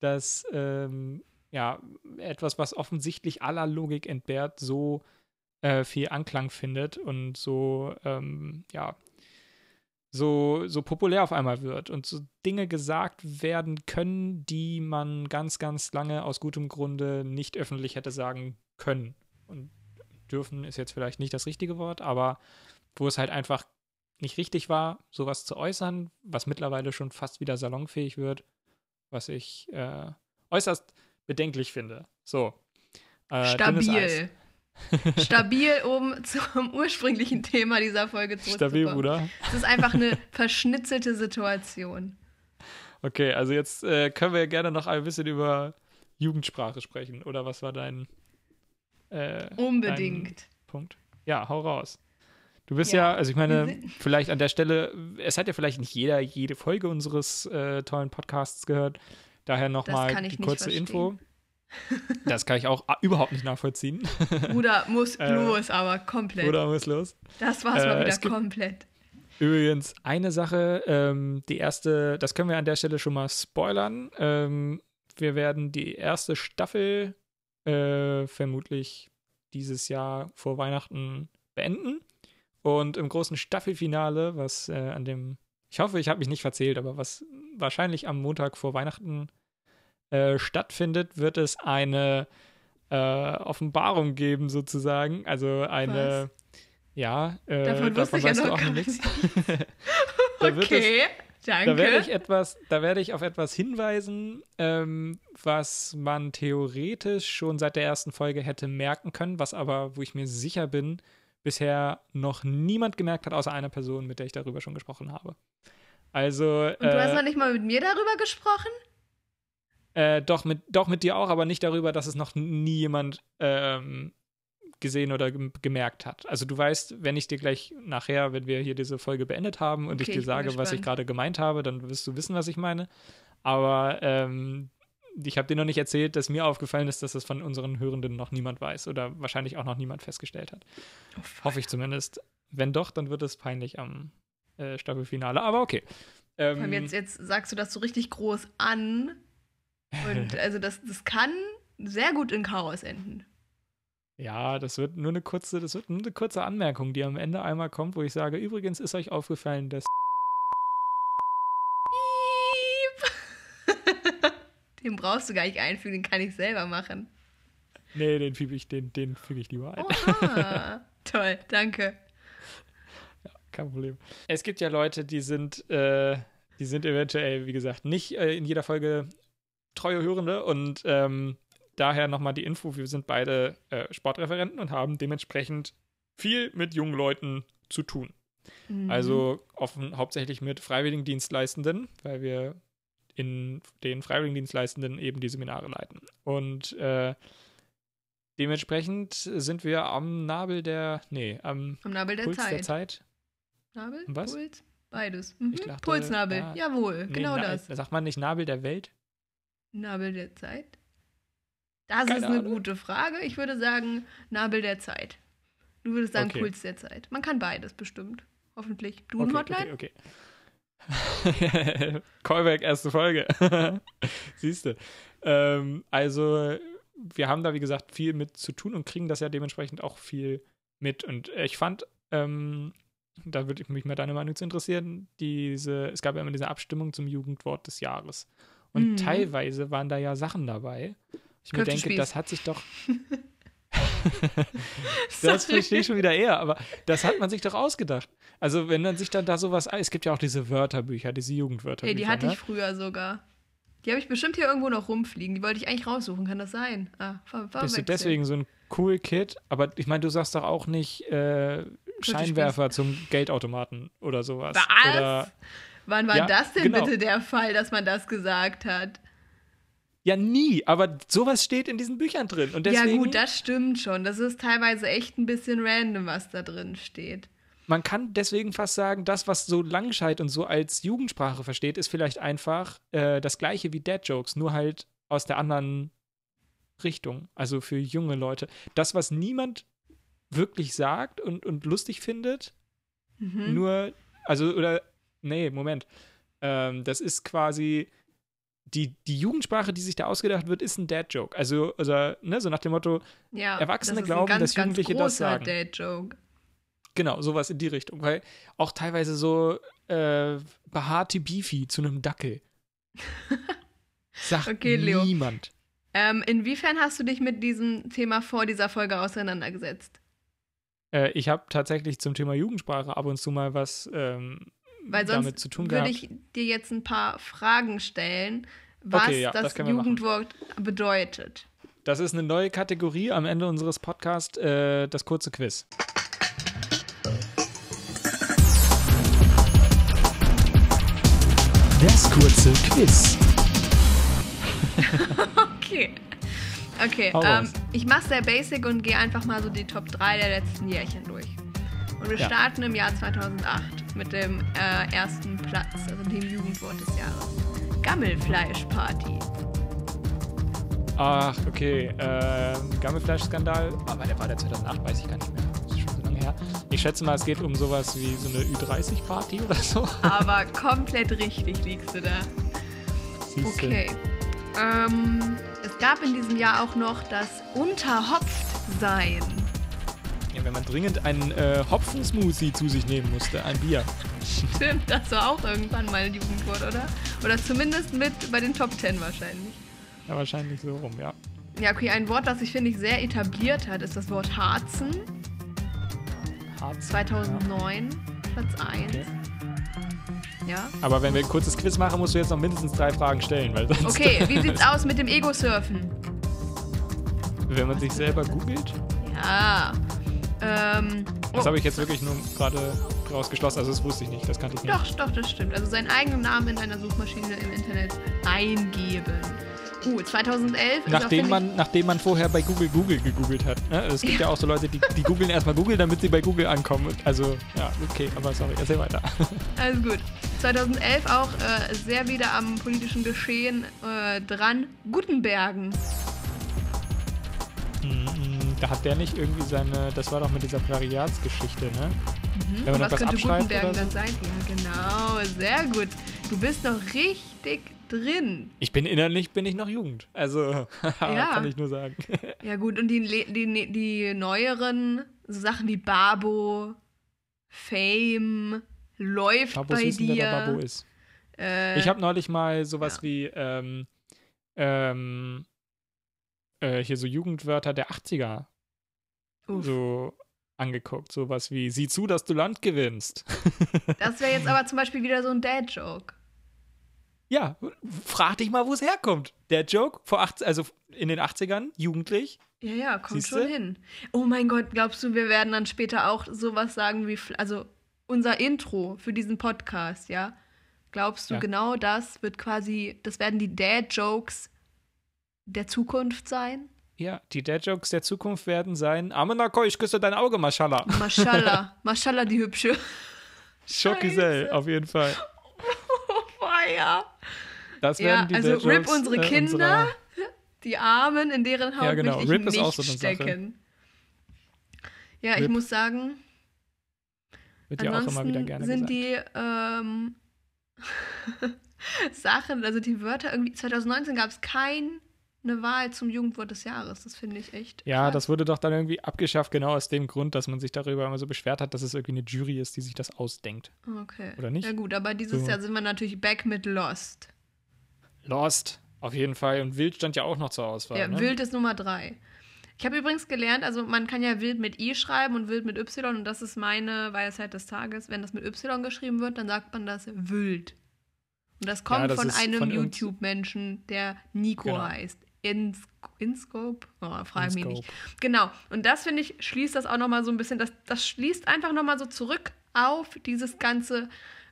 dass ähm, ja, etwas, was offensichtlich aller Logik entbehrt, so äh, viel Anklang findet und so, ähm, ja, so, so populär auf einmal wird und so Dinge gesagt werden können, die man ganz, ganz lange aus gutem Grunde nicht öffentlich hätte sagen können. Und dürfen ist jetzt vielleicht nicht das richtige Wort, aber wo es halt einfach nicht richtig war, sowas zu äußern, was mittlerweile schon fast wieder salonfähig wird, was ich äh, äußerst bedenklich finde. So. Äh, Stabil. Stabil, um zum ursprünglichen Thema dieser Folge zurückzukommen. Stabil, Bruder. Es ist einfach eine verschnitzelte Situation. Okay, also jetzt äh, können wir gerne noch ein bisschen über Jugendsprache sprechen. Oder was war dein äh, Unbedingt. Dein Punkt? Ja, hau raus. Du bist ja, ja also ich meine, vielleicht an der Stelle, es hat ja vielleicht nicht jeder jede Folge unseres äh, tollen Podcasts gehört. Daher nochmal die kurze. Info. Das kann ich auch überhaupt nicht nachvollziehen. Bruder muss äh, los, aber komplett. Bruder muss los. Das war's mal äh, wieder komplett. Übrigens, eine Sache, ähm, die erste, das können wir an der Stelle schon mal spoilern. Ähm, wir werden die erste Staffel äh, vermutlich dieses Jahr vor Weihnachten beenden. Und im großen Staffelfinale, was äh, an dem, ich hoffe, ich habe mich nicht verzählt, aber was wahrscheinlich am Montag vor Weihnachten äh, stattfindet, wird es eine äh, Offenbarung geben, sozusagen. Also eine, was? ja, äh, davon, davon weißt ja du auch noch nichts. okay. Danke. Da werde ich etwas, da werde ich auf etwas hinweisen, ähm, was man theoretisch schon seit der ersten Folge hätte merken können, was aber, wo ich mir sicher bin, bisher noch niemand gemerkt hat, außer einer Person, mit der ich darüber schon gesprochen habe. Also. Und du hast äh, noch nicht mal mit mir darüber gesprochen? Äh, doch, mit, doch mit dir auch, aber nicht darüber, dass es noch nie jemand ähm, gesehen oder gemerkt hat. Also du weißt, wenn ich dir gleich nachher, wenn wir hier diese Folge beendet haben und okay, ich dir sage, was ich gerade gemeint habe, dann wirst du wissen, was ich meine. Aber ähm, ich habe dir noch nicht erzählt, dass mir aufgefallen ist, dass das von unseren Hörenden noch niemand weiß oder wahrscheinlich auch noch niemand festgestellt hat. Oh, Hoffe ich zumindest. Wenn doch, dann wird es peinlich am äh, Staffelfinale. Aber okay. Ähm, jetzt, jetzt sagst du das so richtig groß an. Und also das, das kann sehr gut in Chaos enden. Ja, das wird nur eine kurze, das wird nur eine kurze Anmerkung, die am Ende einmal kommt, wo ich sage, übrigens ist euch aufgefallen, dass Den brauchst du gar nicht einfügen, den kann ich selber machen. Nee, den füge ich, den, den füge ich lieber ein. Oha. Toll, danke. Ja, kein Problem. Es gibt ja Leute, die sind, äh, die sind eventuell, wie gesagt, nicht äh, in jeder Folge treue Hörende und ähm, daher nochmal die Info, wir sind beide äh, Sportreferenten und haben dementsprechend viel mit jungen Leuten zu tun. Mhm. Also offen, hauptsächlich mit Freiwilligendienstleistenden, weil wir in den Freiwilligendienstleistenden eben die Seminare leiten. Und äh, dementsprechend sind wir am Nabel der, nee, am, am Nabel der Puls Zeit. der Zeit. Nabel? Was? Puls? Beides. Mhm. Dachte, Pulsnabel, ja, jawohl, nee, genau das. Sagt man nicht Nabel der Welt? Nabel der Zeit? Das Keine ist eine Ahnung. gute Frage. Ich würde sagen Nabel der Zeit. Du würdest sagen okay. Puls der Zeit. Man kann beides bestimmt. Hoffentlich. Du okay, Hotline? Okay, okay. Callback, erste Folge. Siehst du. Ähm, also, wir haben da, wie gesagt, viel mit zu tun und kriegen das ja dementsprechend auch viel mit. Und ich fand, ähm, da würde mich mal deine Meinung zu interessieren, diese, es gab ja immer diese Abstimmung zum Jugendwort des Jahres. Und mhm. teilweise waren da ja Sachen dabei. Ich mir denke, das hat sich doch. das verstehe ich schon wieder eher, aber das hat man sich doch ausgedacht. Also, wenn man sich dann da sowas. Es gibt ja auch diese Wörterbücher, diese Jugendwörterbücher. Hey, die hatte ne? ich früher sogar. Die habe ich bestimmt hier irgendwo noch rumfliegen. Die wollte ich eigentlich raussuchen, kann das sein? Ah, ver Bist du deswegen so ein cool Kid? Aber ich meine, du sagst doch auch nicht äh, Scheinwerfer zum Geldautomaten oder sowas. Was? Oder Wann war ja, das denn genau. bitte der Fall, dass man das gesagt hat? Ja, nie, aber sowas steht in diesen Büchern drin. Und deswegen, ja, gut, das stimmt schon. Das ist teilweise echt ein bisschen random, was da drin steht. man kann deswegen fast sagen, das, was so Langscheid und so als Jugendsprache versteht, ist vielleicht einfach äh, das gleiche wie Dad Jokes, nur halt aus der anderen Richtung. Also für junge Leute. Das, was niemand wirklich sagt und, und lustig findet, Mhm. nur, also, oder, nee, Moment. Ähm, das ist quasi die, die Jugendsprache, die sich da ausgedacht wird, ist ein Dad-Joke. Also, also, ne, so nach dem Motto, ja, Erwachsene das glauben, ganz, dass Jugendliche das sagen. Dad-Joke. genau, sowas in die Richtung. Weil auch teilweise so äh, behaarte Beefy zu einem Dackel. Sagt Okay, niemand. Ähm, inwiefern hast du dich mit diesem Thema vor dieser Folge auseinandergesetzt? Äh, ich habe tatsächlich zum Thema Jugendsprache ab und zu mal was ähm, Weil sonst damit zu tun würde ich dir jetzt ein paar Fragen stellen, was Okay, ja, das, das machen. Jugendwort bedeutet. Das ist eine neue Kategorie am Ende unseres Podcasts, äh, das kurze Quiz. Das kurze Quiz. Okay. Okay, ähm, ich mache sehr basic und gehe einfach mal so die Top 3 der letzten Jährchen durch. Und wir Ja. starten im Jahr 2008 mit dem äh, ersten Platz, also dem Jugendwort des Jahres. Gammelfleischparty. Ach, okay. Ähm, Gammelfleischskandal. Aber der war der 2008, weiß ich gar nicht mehr. Das ist schon so lange her. Ich schätze mal, es geht um sowas wie so eine Ü30-Party oder so. Aber komplett richtig liegst du da. Siehste. Okay. Ähm, es gab in diesem Jahr auch noch das Unterhopftsein. Ja, wenn man dringend einen äh, Hopfensmoothie zu sich nehmen musste, ein Bier. Stimmt, das war auch irgendwann mal ein Jugendwort, oder? Oder zumindest mit bei den Top 10 wahrscheinlich. Ja, wahrscheinlich so rum, ja. Ja, okay, ein Wort, das sich, finde ich, sehr etabliert hat, ist das Wort Harzen. Harz. 2009, Platz 1. Okay. Ja. Aber wenn wir ein kurzes Quiz machen, musst du jetzt noch mindestens drei Fragen stellen, weil sonst. Okay, wie sieht's aus mit dem Ego-Surfen? wenn man sich selber googelt. Ja. Ähm, Das oh, habe ich jetzt wirklich nur gerade rausgeschlossen. Also, das wusste ich nicht. Das kannte ich nicht. Doch, doch, das stimmt. Also seinen eigenen Namen in einer Suchmaschine im Internet eingeben. Uh, 2011 ist auch, Nachdem finde man, nachdem man vorher bei Google Google gegoogelt hat. Ne? Es gibt ja. auch so Leute, die, die googeln erstmal Google, damit sie bei Google ankommen. Also, ja, okay, aber sorry, erzähl weiter. alles gut. 2011 auch äh, sehr wieder am politischen Geschehen äh, dran. Gutenbergen. Mm, da hat der nicht irgendwie seine. Das war doch mit dieser Prekariatsgeschichte, ne? Wenn man was könnte oder so? dann sein? Ja, genau. Sehr gut. Du bist noch richtig drin. Ich bin innerlich bin ich noch Jugend. Also, Ja. kann ich nur sagen. Ja, gut. Und die, die, die neueren so Sachen wie Babo, Fame, läuft Babos bei wissen, wer der Babo dir. ist. Äh, Ich habe neulich mal sowas ja. wie ähm, ähm, äh, hier so Jugendwörter der 80er uff. so angeguckt. Sowas wie, sieh zu, dass du Land gewinnst. Das wäre jetzt aber zum Beispiel wieder so ein Dad-Joke. ja, frag dich mal, wo es herkommt. Der Joke vor 80, also in den 80ern, jugendlich. Ja, ja, kommt Siehste? schon hin. Oh mein Gott, glaubst du, wir werden dann später auch sowas sagen wie, also unser Intro für diesen Podcast, ja? Glaubst du, Ja. genau das wird quasi, das werden die Dad-Jokes der Zukunft sein? Ja, die Dad-Jokes der Zukunft werden sein, Amenako, ich küsse dein Auge, Mashallah. Mashallah, Mashallah, die Hübsche. Schockgesell, Scheiße. auf jeden Fall. Oh, feier. Das Ja, werden die also Dad-Jokes, RIP unsere äh, Kinder, die Armen, in deren Haut Ja, genau, möchte ich RIP ist nicht auch so eine Sache. stecken. Ja, ich RIP. muss sagen, Wird ja auch immer wieder gerne sind gesagt. die ähm, Sachen, also die Wörter irgendwie. 2019 gab es keine Wahl zum Jugendwort des Jahres. Das finde ich echt. Ja, krass. das wurde doch dann irgendwie abgeschafft, genau aus dem Grund, dass man sich darüber immer so beschwert hat, dass es irgendwie eine Jury ist, die sich das ausdenkt. Okay. oder nicht? Ja, gut, aber dieses So. Jahr sind wir natürlich back mit Lost. Lost, auf jeden Fall. Und Wild stand ja auch noch zur Auswahl. ja, ne? Wild ist Nummer drei. Ich habe übrigens gelernt, also man kann ja Wild mit I schreiben und Wild mit Y und das ist meine Weisheit des Tages. Wenn das mit Y geschrieben wird, dann sagt man das Wild. Und das kommt das von einem YouTube-Menschen, der Nico Genau. heißt. Ins Inscope? Oh, frag mich nicht. Genau. Und das finde ich, schließt das auch nochmal so ein bisschen, das, das schließt einfach nochmal so zurück auf dieses ganze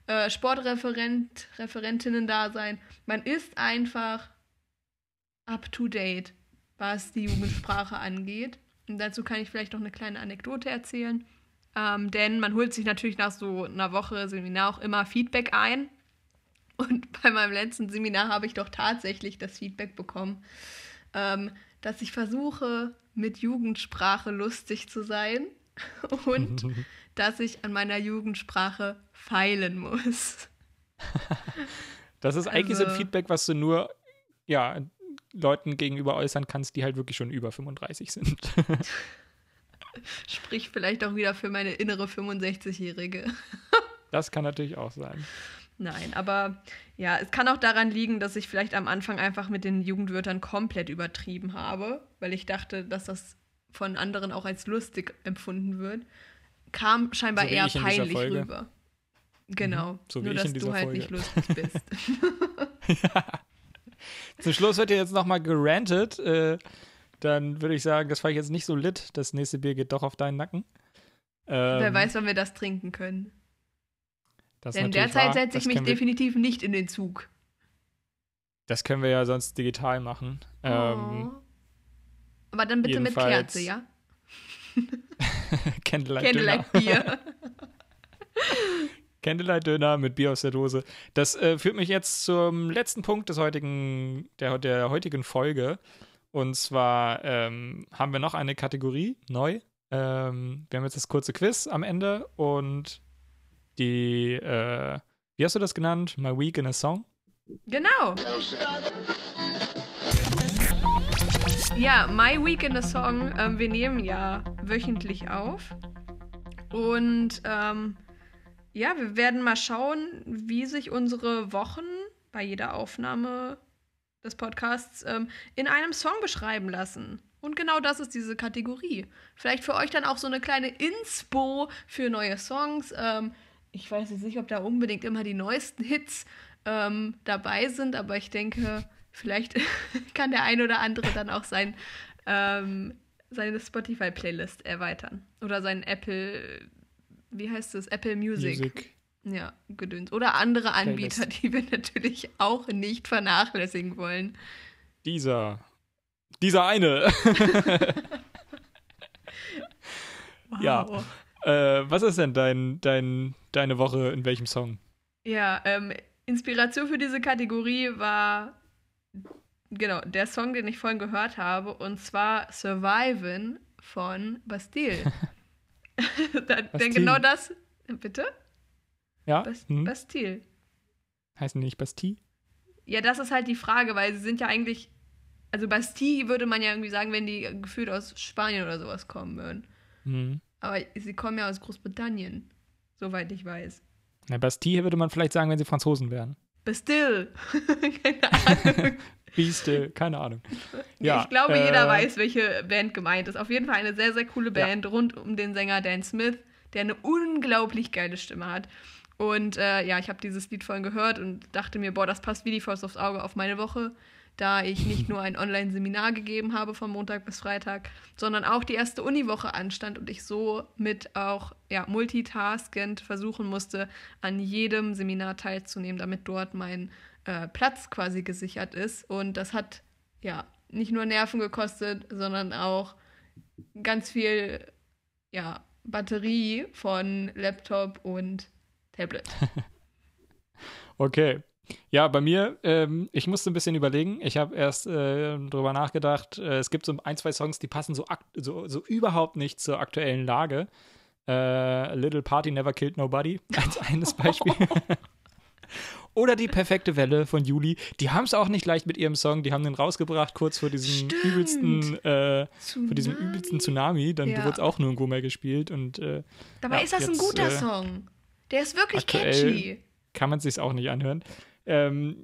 äh, Sportreferent, Referentinnen-Dasein. Man ist einfach up to date, was die Jugendsprache angeht. Und dazu kann ich vielleicht noch eine kleine Anekdote erzählen. Ähm, denn man holt sich natürlich nach so einer Woche Seminar auch immer Feedback ein. Und bei meinem letzten Seminar habe ich doch tatsächlich das Feedback bekommen, ähm, dass ich versuche, mit Jugendsprache lustig zu sein und dass ich an meiner Jugendsprache feilen muss. Das ist eigentlich also, so ein also Feedback, was du nur ja, Leuten gegenüber äußern kannst, die halt wirklich schon über 35 sind. Sprich vielleicht auch wieder für meine innere 65-Jährige. das kann natürlich auch sein. Nein, aber ja, es kann auch daran liegen, dass ich vielleicht am Anfang einfach mit den Jugendwörtern komplett übertrieben habe, weil ich dachte, dass das von anderen auch als lustig empfunden wird. Kam scheinbar so eher peinlich rüber. Genau. Mhm, so Nur, dass du halt Folge. nicht lustig bist. ja. Zum Schluss wird ja jetzt nochmal gerantet. Äh, dann würde ich sagen, das fand ich jetzt nicht so lit. Das nächste Bier geht doch auf deinen Nacken. Ähm, Wer weiß, wann wir das trinken können. Denn derzeit setze ich mich definitiv nicht in den Zug. Das können wir ja sonst digital machen. Oh. Ähm, Aber dann bitte mit Kerze, ja? Candlelight, Candlelight Bier. Candlelight Döner mit Bier aus der Dose. Das äh, führt mich jetzt zum letzten Punkt des heutigen, der, der heutigen Folge. Und zwar ähm, haben wir noch eine Kategorie neu. Ähm, wir haben jetzt das kurze Quiz am Ende und die, äh, wie hast du das genannt? My Week in a Song? Genau. Ja, My Week in a Song. Ähm, wir nehmen ja wöchentlich auf. Und ähm, ja, wir werden mal schauen, wie sich unsere Wochen bei jeder Aufnahme des Podcasts ähm, in einem Song beschreiben lassen. Und genau das ist diese Kategorie. Vielleicht für euch dann auch so eine kleine Inspo für neue Songs. Ähm, ich weiß jetzt nicht, ob da unbedingt immer die neuesten Hits ähm, dabei sind, aber ich denke, vielleicht kann der ein oder andere dann auch sein, ähm, seine Spotify-Playlist erweitern. Oder seinen Apple, wie heißt es, Apple Music. Music. Ja, gedöns. Oder andere Anbieter, Playlist. die wir natürlich auch nicht vernachlässigen wollen. Dieser. Dieser eine. wow. Ja. Äh, was ist denn dein, dein, deine Woche in welchem Song? Ja, ähm, Inspiration für diese Kategorie war genau der Song, den ich vorhin gehört habe, und zwar Survivin' von Bastille. Denn genau das. Bitte? Ja. Bas hm. Bastille. Heißen die nicht Bastille? Ja, das ist halt die Frage, weil sie sind ja eigentlich. Also Bastille würde man ja irgendwie sagen, wenn die gefühlt aus Spanien oder sowas kommen würden. Mhm. Aber sie kommen ja aus Großbritannien, soweit ich weiß. Na, Bastille würde man vielleicht sagen, wenn sie Franzosen wären. Bastille. keine Ahnung. Be keine Ahnung. Ja, ich glaube, äh, jeder weiß, welche Band gemeint ist. Auf jeden Fall eine sehr, sehr coole Band ja. rund um den Sänger Dan Smith, der eine unglaublich geile Stimme hat. Und äh, ja, ich habe dieses Lied vorhin gehört und dachte mir, boah, das passt wie die Faust aufs Auge auf meine Woche, da ich nicht nur ein Online-Seminar gegeben habe von Montag bis Freitag, sondern auch die erste Uniwoche anstand und ich so mit auch ja, multitaskend versuchen musste, an jedem Seminar teilzunehmen, damit dort mein äh, Platz quasi gesichert ist. Und das hat ja nicht nur Nerven gekostet, sondern auch ganz viel ja, Batterie von Laptop und Tablet. okay. Ja, bei mir, ähm, ich musste ein bisschen überlegen. Ich habe erst äh, drüber nachgedacht. Äh, es gibt so ein, zwei Songs, die passen so, so, so überhaupt nicht zur aktuellen Lage. Äh, Little Party Never Killed Nobody als eines Beispiel. Oder die perfekte Welle von Juli. Die haben es auch nicht leicht mit ihrem Song. Die haben den rausgebracht kurz vor diesem Stimmt. übelsten, äh, vor diesem übelsten Tsunami. Dann ja. wurde es auch nirgendwo mehr gespielt. Und, äh, Dabei ja, ist das jetzt, ein guter äh, Song. Der ist wirklich catchy. Kann man sich auch nicht anhören. Ähm,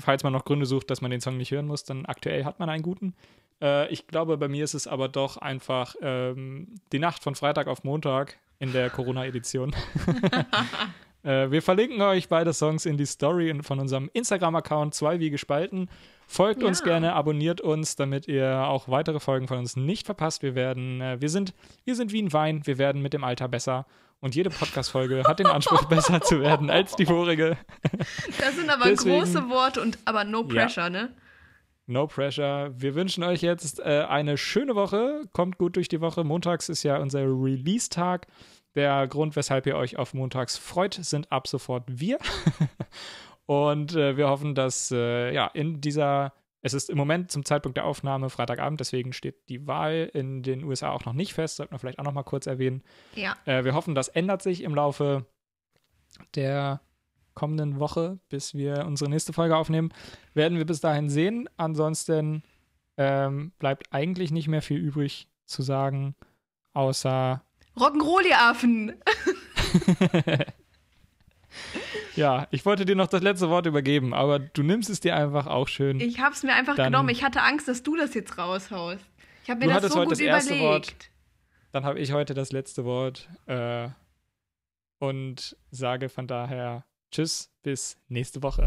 falls man noch Gründe sucht, dass man den Song nicht hören muss, dann aktuell hat man einen guten. Äh, ich glaube, bei mir ist es aber doch einfach ähm, die Nacht von Freitag auf Montag in der Corona-Edition. äh, wir verlinken euch beide Songs in die Story von unserem Instagram-Account, zwei wie gespalten. Folgt ja. uns gerne, abonniert uns, damit ihr auch weitere Folgen von uns nicht verpasst. Wir werden, äh, wir sind, wir sind wie ein Wein, wir werden mit dem Alter besser und jede Podcast-Folge hat den Anspruch, besser zu werden als die vorige. Das sind aber Deswegen, große Worte und aber no pressure, ja. ne? No pressure. Wir wünschen euch jetzt äh, eine schöne Woche. Kommt gut durch die Woche. Montags ist ja unser Release-Tag. Der Grund, weshalb ihr euch auf montags freut, sind ab sofort wir. Und äh, wir hoffen, dass äh, ja in dieser es ist im Moment zum Zeitpunkt der Aufnahme Freitagabend, deswegen steht die Wahl in den USA auch noch nicht fest. Sollten wir vielleicht auch noch mal kurz erwähnen. Ja. Äh, wir hoffen, das ändert sich im Laufe der kommenden Woche, bis wir unsere nächste Folge aufnehmen. Werden wir bis dahin sehen. Ansonsten ähm, bleibt eigentlich nicht mehr viel übrig zu sagen, außer Rock'n'Roll, ihr Affen! ja, ich wollte dir noch das letzte Wort übergeben, aber du nimmst es dir einfach auch schön. Ich habe es mir einfach Dann- genommen. Ich hatte Angst, dass du das jetzt raushaust. Ich habe mir das so heute gut das erste überlegt. Wort. Dann habe ich heute das letzte Wort äh, und sage von daher Tschüss, bis nächste Woche.